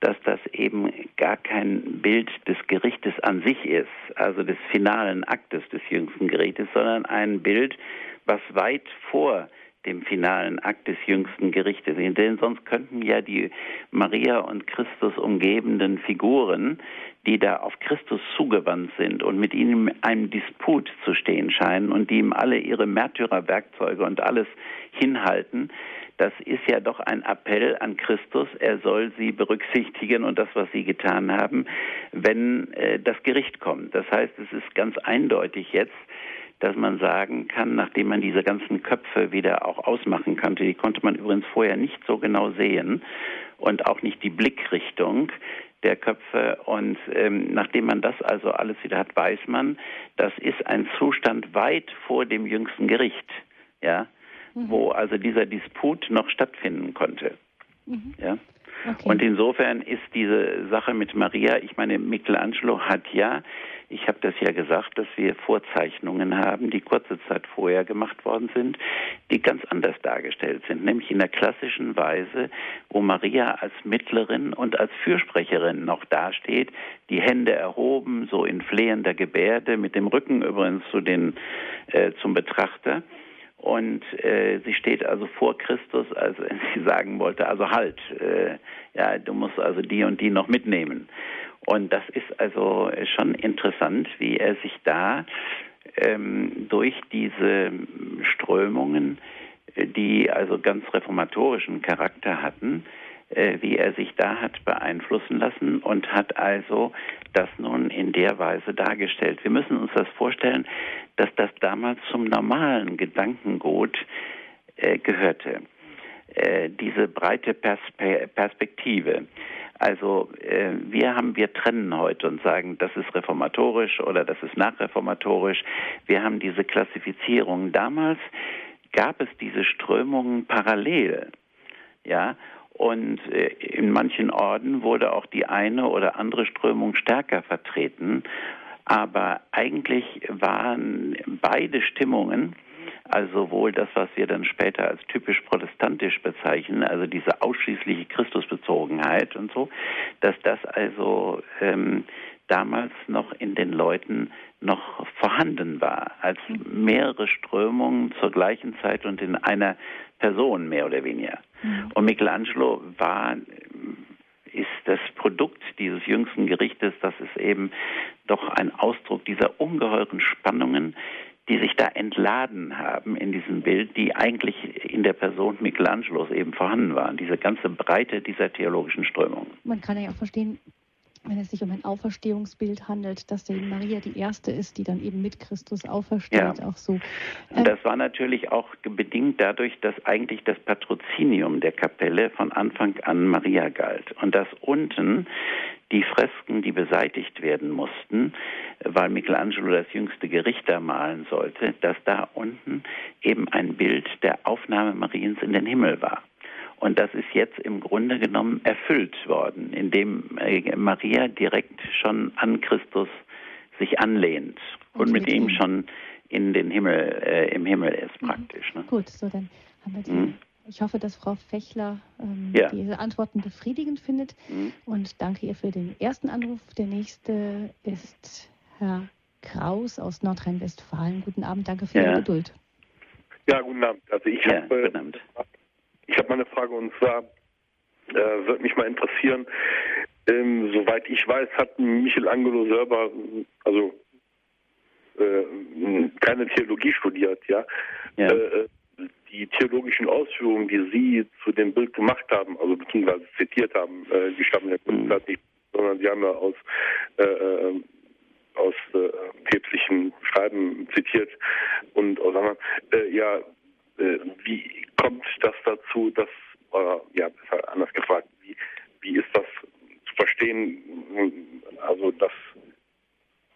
dass das eben gar kein Bild des Gerichtes an sich ist, also des finalen Aktes des jüngsten Gerichtes, sondern ein Bild, was weit vor dem finalen Akt des jüngsten Gerichtes. Denn sonst könnten ja die Maria und Christus umgebenden Figuren, die da auf Christus zugewandt sind und mit ihnen in einem Disput zu stehen scheinen und die ihm alle ihre Märtyrerwerkzeuge und alles hinhalten, das ist ja doch ein Appell an Christus, er soll sie berücksichtigen und das, was sie getan haben, wenn äh, das Gericht kommt. Das heißt, es ist ganz eindeutig jetzt, dass man sagen kann, nachdem man diese ganzen Köpfe wieder auch ausmachen konnte, die konnte man übrigens vorher nicht so genau sehen und auch nicht die Blickrichtung der Köpfe. Und ähm, nachdem man das also alles wieder hat, weiß man, das ist ein Zustand weit vor dem jüngsten Gericht, ja, mhm. wo also dieser Disput noch stattfinden konnte. Mhm. Ja. Okay. Und insofern ist diese Sache mit Maria, ich meine, Michelangelo hat ja ich habe das ja gesagt, dass wir Vorzeichnungen haben, die kurze Zeit vorher gemacht worden sind, die ganz anders dargestellt sind, nämlich in der klassischen Weise, wo Maria als Mittlerin und als Fürsprecherin noch dasteht, die Hände erhoben, so in flehender Gebärde, mit dem Rücken übrigens zu den, äh, zum Betrachter. Und äh, sie steht also vor Christus, als sie sagen wollte, also halt, äh, ja, du musst also die und die noch mitnehmen. Und das ist also schon interessant, wie er sich da ähm, durch diese Strömungen, die also ganz reformatorischen Charakter hatten, äh, wie er sich da hat beeinflussen lassen und hat also das nun in der Weise dargestellt. Wir müssen uns das vorstellen, dass das damals zum normalen Gedankengut äh, gehörte. Äh, diese breite Perspe Perspektive. Also äh, wir haben, wir trennen heute und sagen, das ist reformatorisch oder das ist nachreformatorisch. Wir haben diese Klassifizierung. Damals gab es diese Strömungen parallel, ja. Und äh, in manchen Orden wurde auch die eine oder andere Strömung stärker vertreten. Aber eigentlich waren beide Stimmungen also sowohl das, was wir dann später als typisch protestantisch bezeichnen, also diese ausschließliche Christusbezogenheit und so, dass das also ähm, damals noch in den Leuten noch vorhanden war, als mehrere Strömungen zur gleichen Zeit und in einer Person mehr oder weniger. Mhm. Und Michelangelo war ist das Produkt dieses jüngsten Gerichtes, das ist eben doch ein Ausdruck dieser ungeheuren Spannungen, die sich da entladen haben in diesem Bild, die eigentlich in der Person Michelangelos eben vorhanden waren, diese ganze Breite dieser theologischen Strömung. Man kann ja auch verstehen, wenn es sich um ein Auferstehungsbild handelt, dass die Maria die erste ist, die dann eben mit Christus aufersteht, ja. auch so. Ähm, das war natürlich auch bedingt dadurch, dass eigentlich das Patrozinium der Kapelle von Anfang an Maria galt und dass unten die Fresken, die beseitigt werden mussten, weil Michelangelo das jüngste Gericht da malen sollte, dass da unten eben ein Bild der Aufnahme Mariens in den Himmel war. Und das ist jetzt im Grunde genommen erfüllt worden, indem äh, Maria direkt schon an Christus sich anlehnt und, und mit ihm schon in den Himmel, äh, im Himmel ist mhm. praktisch. Ne? Gut, so dann haben wir die. Mhm. Ich hoffe, dass Frau Fechler ähm, ja. diese Antworten befriedigend findet mhm. und danke ihr für den ersten Anruf. Der nächste ist Herr Kraus aus Nordrhein-Westfalen. Guten Abend, danke für ja. Ihre Geduld. Ja, guten Abend. Also ich ja, habe ich habe mal eine Frage und zwar äh, würde mich mal interessieren, ähm, soweit ich weiß, hat Michelangelo selber also äh, keine Theologie studiert, ja. ja. Äh, die theologischen Ausführungen, die Sie zu dem Bild gemacht haben, also beziehungsweise zitiert haben, äh, die stammen ja mhm. nicht, sondern Sie haben ja aus äh, äh aus äh, päpstlichen Schreiben zitiert und aus anderen, äh, ja, äh, wie kommt das dazu, dass, äh, ja, anders gefragt, wie, wie ist das zu verstehen, also dass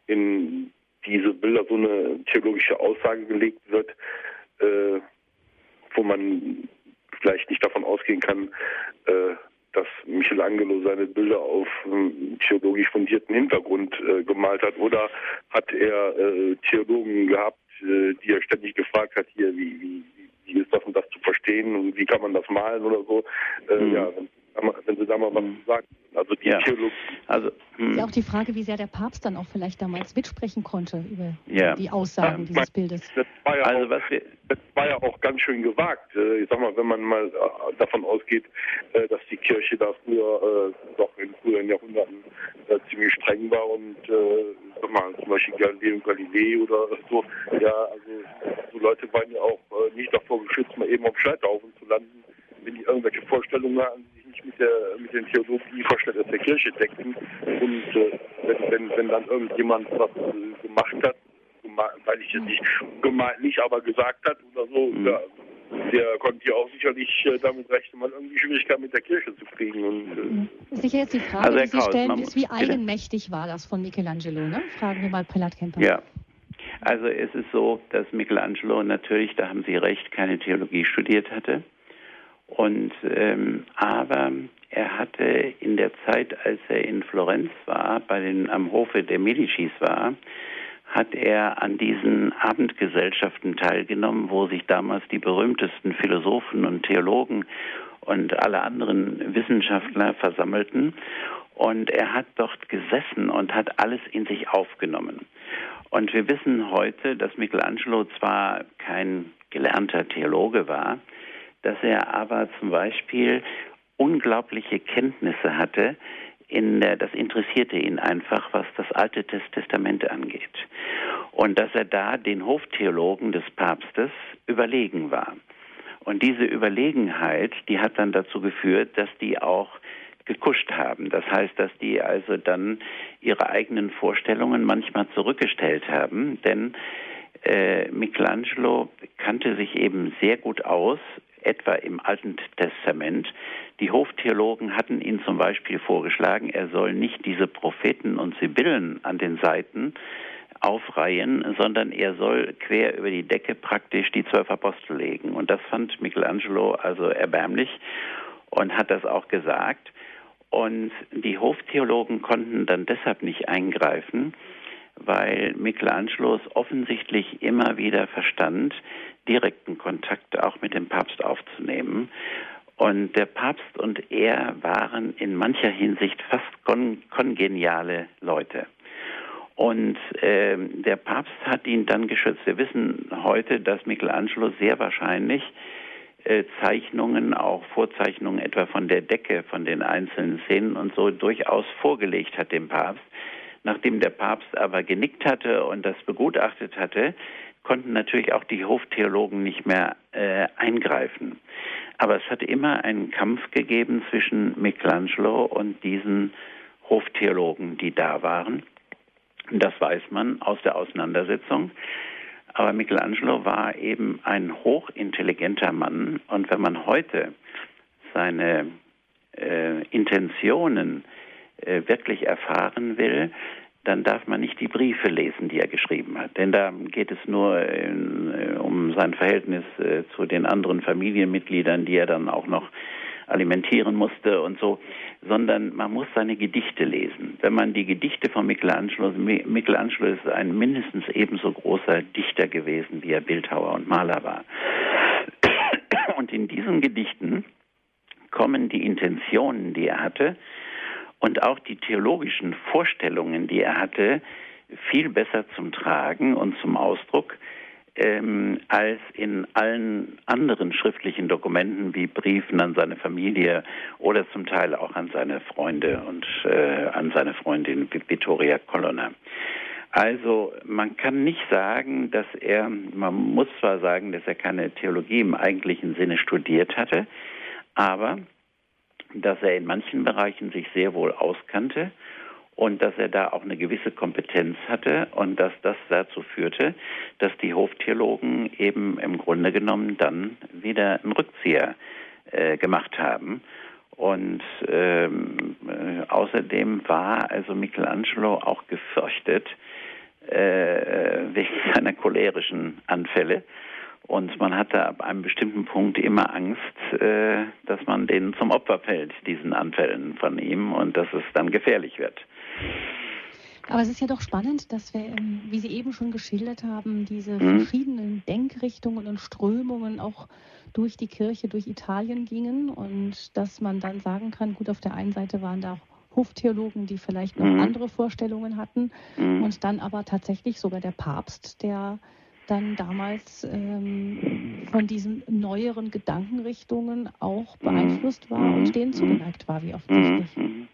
in diese Bilder so eine theologische Aussage gelegt wird, äh, wo man vielleicht nicht davon ausgehen kann, äh, dass Michelangelo seine Bilder auf theologisch fundierten Hintergrund äh, gemalt hat? Oder hat er äh, Theologen gehabt, die er ständig gefragt hat, hier, wie, wie, wie ist das und das zu verstehen und wie kann man das malen oder so? Äh, mhm. Ja, wenn, Sie da mal was sagen. Also die ja. Theologie. Also, hm. ist ja auch die Frage, wie sehr der Papst dann auch vielleicht damals mitsprechen konnte über ja. die Aussagen ja, dieses Bildes. Das war, ja also, auch, was wir das war ja auch ganz schön gewagt. Äh, ich sag mal, wenn man mal äh, davon ausgeht, äh, dass die Kirche da früher doch in früheren Jahrhunderten ziemlich streng war und sag mal, zum Beispiel Galileo Galilei oder so, ja, also so Leute waren ja auch nicht davor geschützt, mal eben auf Scheiterhaufen zu landen, wenn die irgendwelche Vorstellungen hatten, nicht mit der mit den Theologievorstellungen der Kirche deckten. Und äh, wenn, wenn, wenn dann irgendjemand was äh, gemacht hat, weil ich es nicht gemalt nicht, aber gesagt hat oder so, mhm. ja, der konnte ja auch sicherlich äh, damit rechnen, mal irgendwie Schwierigkeiten mit der Kirche zu kriegen. Und, äh mhm. Sicher jetzt die Frage, also die Sie stellen, ist, wie eigenmächtig war das von Michelangelo? Ne? Fragen wir mal Prälat Kemper. Ja. Also es ist so, dass Michelangelo natürlich, da haben Sie recht, keine Theologie studiert hatte. Und ähm, aber er hatte in der Zeit, als er in Florenz war, bei den am Hofe der Medicis war, hat er an diesen Abendgesellschaften teilgenommen, wo sich damals die berühmtesten Philosophen und Theologen und alle anderen Wissenschaftler versammelten. Und er hat dort gesessen und hat alles in sich aufgenommen. Und wir wissen heute, dass Michelangelo zwar kein gelernter Theologe war, dass er aber zum Beispiel unglaubliche Kenntnisse hatte. In der, das interessierte ihn einfach, was das Alte Testament angeht. Und dass er da den Hoftheologen des Papstes überlegen war. Und diese Überlegenheit, die hat dann dazu geführt, dass die auch gekuscht haben. Das heißt, dass die also dann ihre eigenen Vorstellungen manchmal zurückgestellt haben, denn äh, Michelangelo kannte sich eben sehr gut aus etwa im Alten Testament. Die Hoftheologen hatten ihn zum Beispiel vorgeschlagen, er soll nicht diese Propheten und Sibyllen an den Seiten aufreihen, sondern er soll quer über die Decke praktisch die zwölf Apostel legen. Und das fand Michelangelo also erbärmlich und hat das auch gesagt. Und die Hoftheologen konnten dann deshalb nicht eingreifen, weil Michelangelo offensichtlich immer wieder verstand, direkten Kontakt auch mit dem Papst aufzunehmen. Und der Papst und er waren in mancher Hinsicht fast kon kongeniale Leute. Und äh, der Papst hat ihn dann geschützt. Wir wissen heute, dass Michelangelo sehr wahrscheinlich äh, Zeichnungen, auch Vorzeichnungen etwa von der Decke, von den einzelnen Szenen und so durchaus vorgelegt hat dem Papst. Nachdem der Papst aber genickt hatte und das begutachtet hatte, konnten natürlich auch die Hoftheologen nicht mehr äh, eingreifen. Aber es hat immer einen Kampf gegeben zwischen Michelangelo und diesen Hoftheologen, die da waren. Das weiß man aus der Auseinandersetzung. Aber Michelangelo war eben ein hochintelligenter Mann. Und wenn man heute seine äh, Intentionen äh, wirklich erfahren will, dann darf man nicht die Briefe lesen, die er geschrieben hat. Denn da geht es nur in, äh, um sein Verhältnis äh, zu den anderen Familienmitgliedern, die er dann auch noch alimentieren musste und so, sondern man muss seine Gedichte lesen. Wenn man die Gedichte von Michelangelo, Michelangelo ist ein mindestens ebenso großer Dichter gewesen, wie er Bildhauer und Maler war. Und in diesen Gedichten kommen die Intentionen, die er hatte, und auch die theologischen Vorstellungen, die er hatte, viel besser zum Tragen und zum Ausdruck ähm, als in allen anderen schriftlichen Dokumenten wie Briefen an seine Familie oder zum Teil auch an seine Freunde und äh, an seine Freundin Vittoria Colonna. Also man kann nicht sagen, dass er, man muss zwar sagen, dass er keine Theologie im eigentlichen Sinne studiert hatte, aber dass er in manchen Bereichen sich sehr wohl auskannte und dass er da auch eine gewisse Kompetenz hatte und dass das dazu führte, dass die Hoftheologen eben im Grunde genommen dann wieder einen Rückzieher äh, gemacht haben. Und ähm, äh, außerdem war also Michelangelo auch gefürchtet äh, wegen seiner cholerischen Anfälle Und man hatte ab einem bestimmten Punkt immer Angst, äh, dass man denen zum Opfer fällt, diesen Anfällen von ihm, und dass es dann gefährlich wird. Aber es ist ja doch spannend, dass wir, ähm, wie Sie eben schon geschildert haben, diese mhm. verschiedenen Denkrichtungen und Strömungen auch durch die Kirche, durch Italien gingen und dass man dann sagen kann, gut, auf der einen Seite waren da auch Hoftheologen, die vielleicht noch mhm. andere Vorstellungen hatten mhm. und dann aber tatsächlich sogar der Papst, der dann damals ähm, von diesen neueren Gedankenrichtungen auch mhm. beeinflusst war und mhm. denen zugeneigt war, wie offensichtlich. Mhm.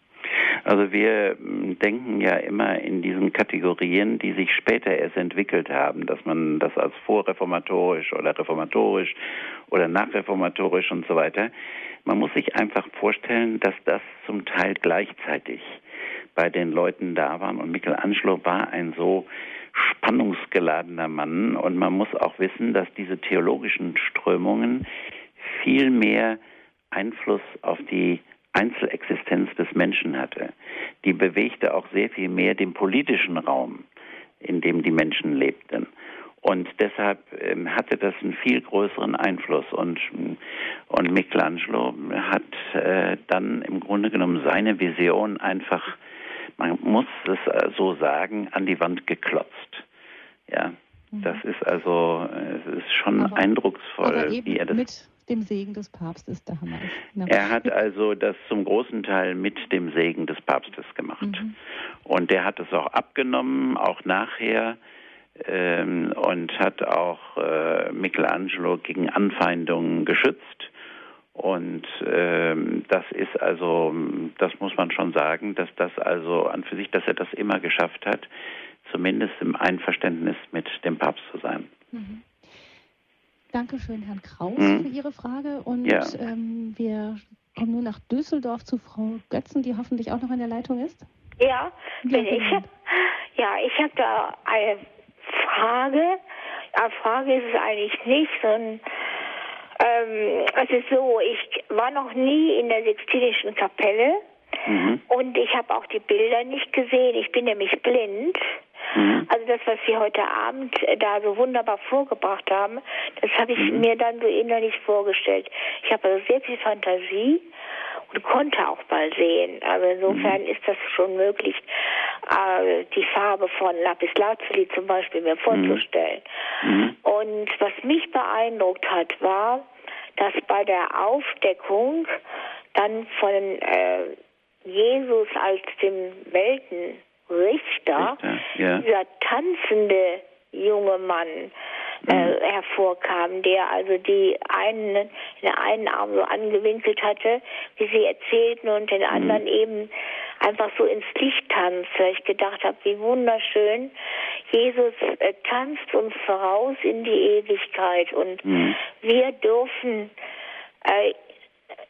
Also wir hm, denken ja immer in diesen Kategorien, die sich später erst entwickelt haben, dass man das als vorreformatorisch oder reformatorisch oder nachreformatorisch und so weiter. Man muss sich einfach vorstellen, dass das zum Teil gleichzeitig bei den Leuten da war und Michelangelo war ein so spannungsgeladener Mann und man muss auch wissen, dass diese theologischen Strömungen viel mehr Einfluss auf die Einzelexistenz des Menschen hatte. Die bewegte auch sehr viel mehr den politischen Raum, in dem die Menschen lebten. Und deshalb ähm, hatte das einen viel größeren Einfluss. Und, und Michelangelo hat äh, dann im Grunde genommen seine Vision einfach, man muss es so sagen, an die Wand geklotzt. Ja, mhm. das ist also, es ist schon aber, eindrucksvoll, aber wie er das. Mit dem Segen des Papstes Hammer ist. Er hat also das zum großen Teil mit dem Segen des Papstes gemacht. Mhm. Und der hat es auch abgenommen, auch nachher, ähm, und hat auch äh, Michelangelo gegen Anfeindungen geschützt. Und ähm, das ist also, das muss man schon sagen, dass das also an für sich, dass er das immer geschafft hat, zumindest im Einverständnis mit dem Papst zu sein. Mhm. Dankeschön, Herrn Kraus, hm. für Ihre Frage. Und ja. ähm, wir kommen nun nach Düsseldorf zu Frau Götzen, die hoffentlich auch noch in der Leitung ist. Ja, bin ich. Ja, ich habe da eine Frage. Eine Frage ist es eigentlich nicht, sondern ähm, es ist so, ich war noch nie in der Sixtinischen Kapelle mhm. und ich habe auch die Bilder nicht gesehen. Ich bin nämlich blind. Mhm. Also das, was Sie heute Abend äh, da so wunderbar vorgebracht haben, das habe ich mhm. mir dann so innerlich vorgestellt. Ich habe also sehr viel Fantasie und konnte auch mal sehen. Also insofern mhm. ist das schon möglich, äh, die Farbe von Lapis Lazuli zum Beispiel mir vorzustellen. Mhm. mhm. Und was mich beeindruckt hat, war, dass bei der Aufdeckung dann von äh, Jesus als dem Welten Richter, Richter ja. dieser tanzende junge Mann äh, mhm. hervorkam, der also die einen in den einen Arm so angewinkelt hatte, wie sie erzählten, und den mhm. anderen eben einfach so ins Licht tanzt. Weil ich gedacht habe, wie wunderschön. Jesus äh, tanzt uns voraus in die Ewigkeit und mhm. wir dürfen äh,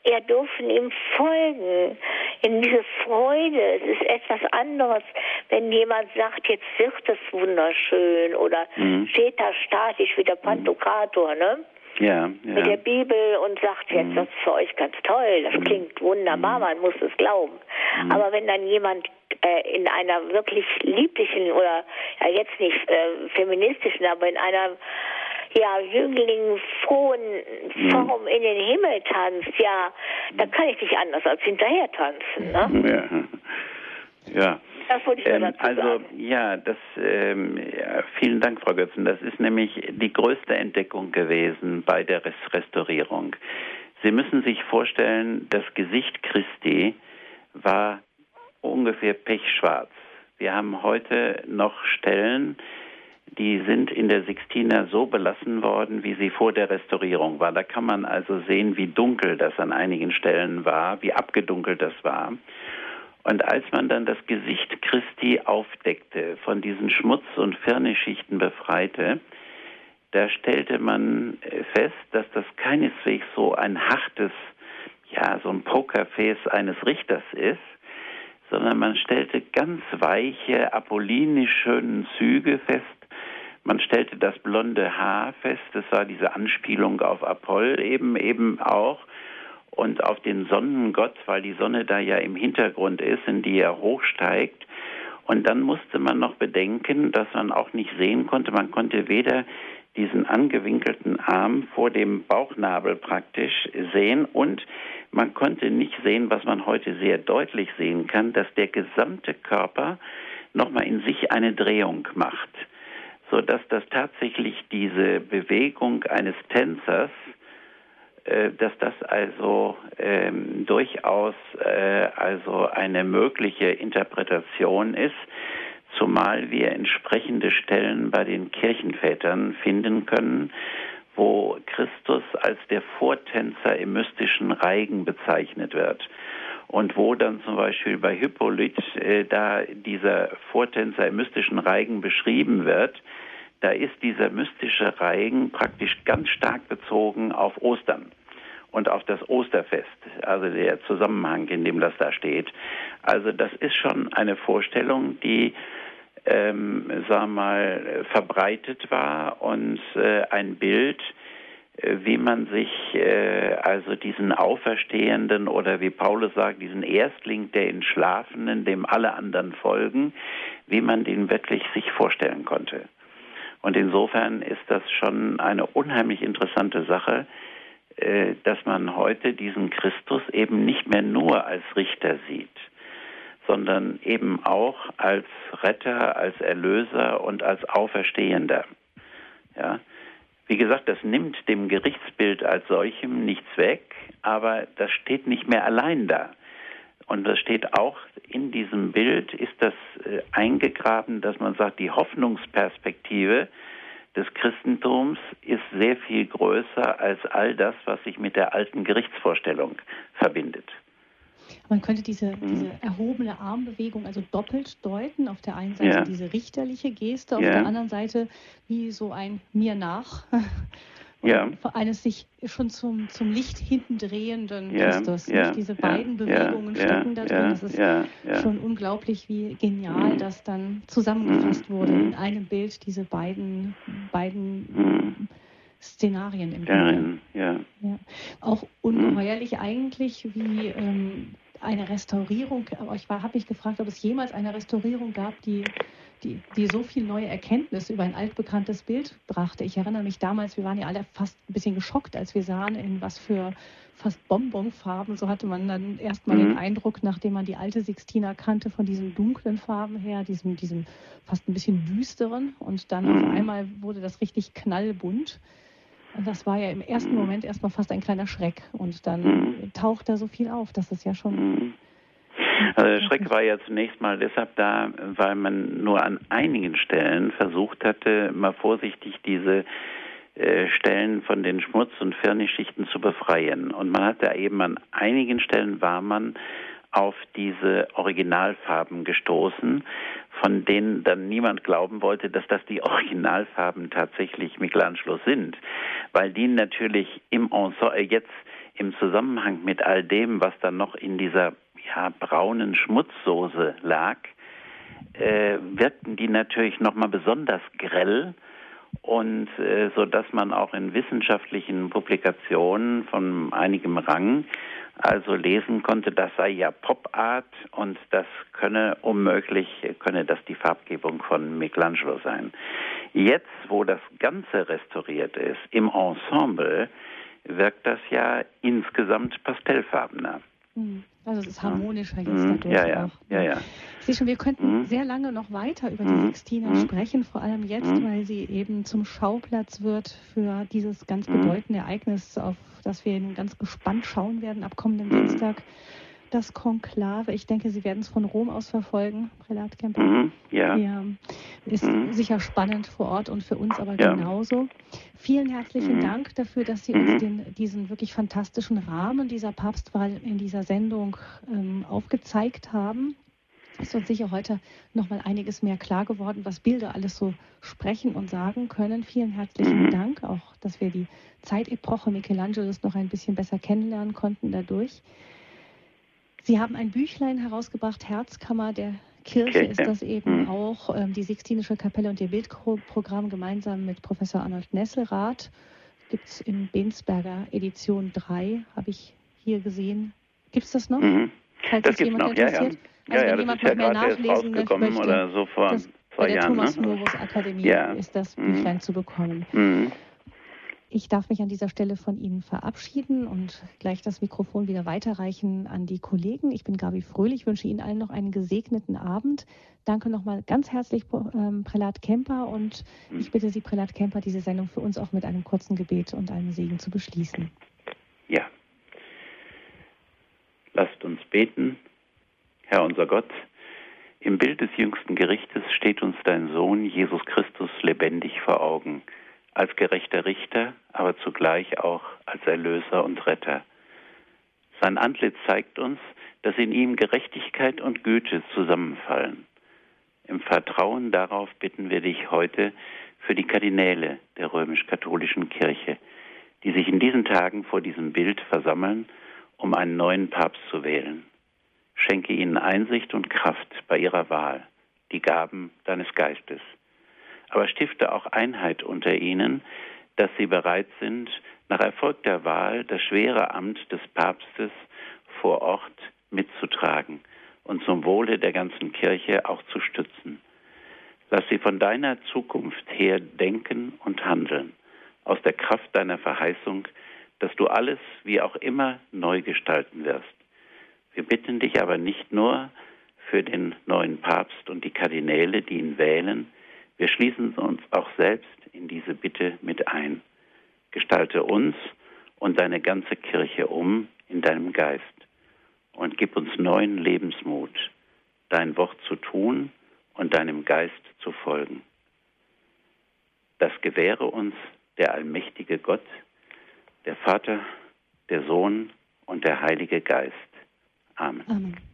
er dürfen ihm folgen in diese Freude. Es ist etwas anderes, wenn jemand sagt, jetzt wird es wunderschön oder mhm. steht da statisch wie der mhm. Pantokrator, ne? Ja, ja. Mit der Bibel und sagt jetzt, mhm. das ist für euch ganz toll, das mhm. klingt wunderbar, mhm. man muss es glauben. Mhm. Aber wenn dann jemand äh, in einer wirklich lieblichen oder ja jetzt nicht äh, feministischen, aber in einer ja, Jüngling frohen Form in den Himmel tanzt, ja, da kann ich nicht anders als hinterher tanzen. Ne? Ja. ja. Das wollte ich ähm, dazu also sagen. ja, das ähm, ja, vielen Dank, Frau Götzen. Das ist nämlich die größte Entdeckung gewesen bei der Restaurierung. Sie müssen sich vorstellen, das Gesicht Christi war ungefähr pechschwarz. Wir haben heute noch Stellen, die sind in der Sixtina so belassen worden, wie sie vor der Restaurierung war. Da kann man also sehen, wie dunkel das an einigen Stellen war, wie abgedunkelt das war. Und als man dann das Gesicht Christi aufdeckte, von diesen Schmutz- und Firnisschichten befreite, da stellte man fest, dass das keineswegs so ein hartes, ja, so ein Pokerface eines Richters ist, sondern man stellte ganz weiche, apollinisch schönen Züge fest, man stellte das blonde Haar fest, das war diese Anspielung auf Apoll eben eben auch und auf den Sonnengott, weil die Sonne da ja im Hintergrund ist, in die er hochsteigt. Und dann musste man noch bedenken, dass man auch nicht sehen konnte, man konnte weder diesen angewinkelten Arm vor dem Bauchnabel praktisch sehen und man konnte nicht sehen, was man heute sehr deutlich sehen kann, dass der gesamte Körper nochmal in sich eine Drehung macht, sodass das tatsächlich diese Bewegung eines Tänzers, dass das also ähm, durchaus äh, also eine mögliche Interpretation ist, zumal wir entsprechende Stellen bei den Kirchenvätern finden können, wo Christus als der Vortänzer im mystischen Reigen bezeichnet wird. Und wo dann zum Beispiel bei Hippolyt äh, da dieser Vortänzer im mystischen Reigen beschrieben wird, da ist dieser mystische Reigen praktisch ganz stark bezogen auf Ostern und auf das Osterfest, also der Zusammenhang, in dem das da steht. Also das ist schon eine Vorstellung, die ähm, sagen wir mal, verbreitet war und äh, ein Bild, äh, wie man sich äh, also diesen Auferstehenden oder wie Paulus sagt, diesen Erstling der Entschlafenen, dem alle anderen folgen, wie man den wirklich sich vorstellen konnte. Und insofern ist das schon eine unheimlich interessante Sache, äh, dass man heute diesen Christus eben nicht mehr nur als Richter sieht, sondern eben auch als Retter, als Erlöser und als Auferstehender. Ja. Wie gesagt, das nimmt dem Gerichtsbild als solchem nichts weg, aber das steht nicht mehr allein da. Und das steht auch in diesem Bild, ist das äh, eingegraben, dass man sagt, die Hoffnungsperspektive des Christentums ist sehr viel größer als all das, was sich mit der alten Gerichtsvorstellung verbindet. Man könnte diese, mhm. diese erhobene Armbewegung also doppelt deuten. Auf der einen Seite ja. diese richterliche Geste, auf ja. der anderen Seite wie so ein mir nach. ja. eines sich schon zum, zum Licht hinten drehenden ja. Christus. Ja. Diese beiden Bewegungen stecken da drin. Das ist schon unglaublich, wie genial mhm. das dann zusammengefasst mhm. wurde in einem Bild, diese beiden, beiden mhm. Szenarien im Bild. Ja. ja. Auch ungeheuerlich eigentlich, wie ähm, eine Restaurierung, aber ich habe mich gefragt, ob es jemals eine Restaurierung gab, die, die, die so viel neue Erkenntnisse über ein altbekanntes Bild brachte. Ich erinnere mich damals, wir waren ja alle fast ein bisschen geschockt, als wir sahen, in was für fast Bonbonfarben, so hatte man dann erstmal mhm. den Eindruck, nachdem man die alte Sixtina kannte, von diesen dunklen Farben her, diesem, diesem fast ein bisschen düsteren und dann mhm. auf einmal wurde das richtig knallbunt. Das war ja im ersten Moment erstmal fast ein kleiner Schreck und dann mhm. taucht da so viel auf. Das ist ja schon. Mhm. Also der Schreck war ja zunächst mal deshalb da, weil man nur an einigen Stellen versucht hatte, mal vorsichtig diese äh, Stellen von den Schmutz- und Firnisschichten zu befreien. Und man hatte eben an einigen Stellen war man auf diese Originalfarben gestoßen, von denen dann niemand glauben wollte, dass das die Originalfarben tatsächlich Michelangelo sind, weil die natürlich im Ensemble jetzt im Zusammenhang mit all dem, was dann noch in dieser ja, braunen Schmutzsoße lag, äh, wirkten die natürlich nochmal besonders grell und äh, so dass man auch in wissenschaftlichen Publikationen von einigem Rang also lesen konnte, das sei ja Pop Art und das könne unmöglich, könne das die Farbgebung von Michelangelo sein. Jetzt, wo das Ganze restauriert ist, im Ensemble, wirkt das ja insgesamt pastellfarbener. Mhm. Also es ist harmonischer jetzt mhm. dadurch ja, ja. auch. Ja, ja. Sieh schon, wir könnten mhm. sehr lange noch weiter über die Sixtina mhm. sprechen, vor allem jetzt, mhm. weil sie eben zum Schauplatz wird für dieses ganz mhm. bedeutende Ereignis, auf das wir nun ganz gespannt schauen werden ab kommenden Dienstag das Konklave. Ich denke, Sie werden es von Rom aus verfolgen, Prälat Kemper. Mhm, ja. ja. Ist mhm. sicher spannend vor Ort und für uns aber ja. genauso. Vielen herzlichen mhm. Dank dafür, dass Sie uns mhm. den, diesen wirklich fantastischen Rahmen dieser Papstwahl in dieser Sendung ähm, aufgezeigt haben. Ist uns sicher heute noch mal einiges mehr klar geworden, was Bilder alles so sprechen und sagen können. Vielen herzlichen mhm. Dank, auch dass wir die Zeitepoche Michelangelos noch ein bisschen besser kennenlernen konnten dadurch. Sie haben ein Büchlein herausgebracht, Herzkammer der Kirche okay. ist das eben mhm. auch, ähm, die Sixtinische Kapelle und ihr Bildprogramm gemeinsam mit Professor Arnold Nesselrath. Gibt es in Bensberger Edition 3, habe ich hier gesehen. Gibt es das noch? Mhm. Falls das jemand noch. interessiert. Ja, ja. Also ja, wenn jemand noch mehr nachlesen möchte, oder so vor das, zwei bei der Jahren. Thomas ne? Novus Akademie ja. ist das mhm. Büchlein mhm. zu bekommen. Ich darf mich an dieser Stelle von Ihnen verabschieden und gleich das Mikrofon wieder weiterreichen an die Kollegen. Ich bin Gabi Fröhlich, wünsche Ihnen allen noch einen gesegneten Abend. Danke nochmal ganz herzlich, ähm, Prälat Kemper. Und ich bitte Sie, Prälat Kemper, diese Sendung für uns auch mit einem kurzen Gebet und einem Segen zu beschließen. Ja. Lasst uns beten. Herr unser Gott, im Bild des jüngsten Gerichtes steht uns dein Sohn Jesus Christus lebendig vor Augen als gerechter Richter, aber zugleich auch als Erlöser und Retter. Sein Antlitz zeigt uns, dass in ihm Gerechtigkeit und Güte zusammenfallen. Im Vertrauen darauf bitten wir dich heute für die Kardinäle der römisch-katholischen Kirche, die sich in diesen Tagen vor diesem Bild versammeln, um einen neuen Papst zu wählen. Schenke ihnen Einsicht und Kraft bei ihrer Wahl, die Gaben deines Geistes aber stifte auch Einheit unter ihnen, dass sie bereit sind, nach Erfolg der Wahl das schwere Amt des Papstes vor Ort mitzutragen und zum Wohle der ganzen Kirche auch zu stützen. Lass sie von deiner Zukunft her denken und handeln, aus der Kraft deiner Verheißung, dass du alles wie auch immer neu gestalten wirst. Wir bitten dich aber nicht nur für den neuen Papst und die Kardinäle, die ihn wählen, wir schließen uns auch selbst in diese Bitte mit ein. Gestalte uns und deine ganze Kirche um in deinem Geist und gib uns neuen Lebensmut, dein Wort zu tun und deinem Geist zu folgen. Das gewähre uns der allmächtige Gott, der Vater, der Sohn und der Heilige Geist. Amen. Amen.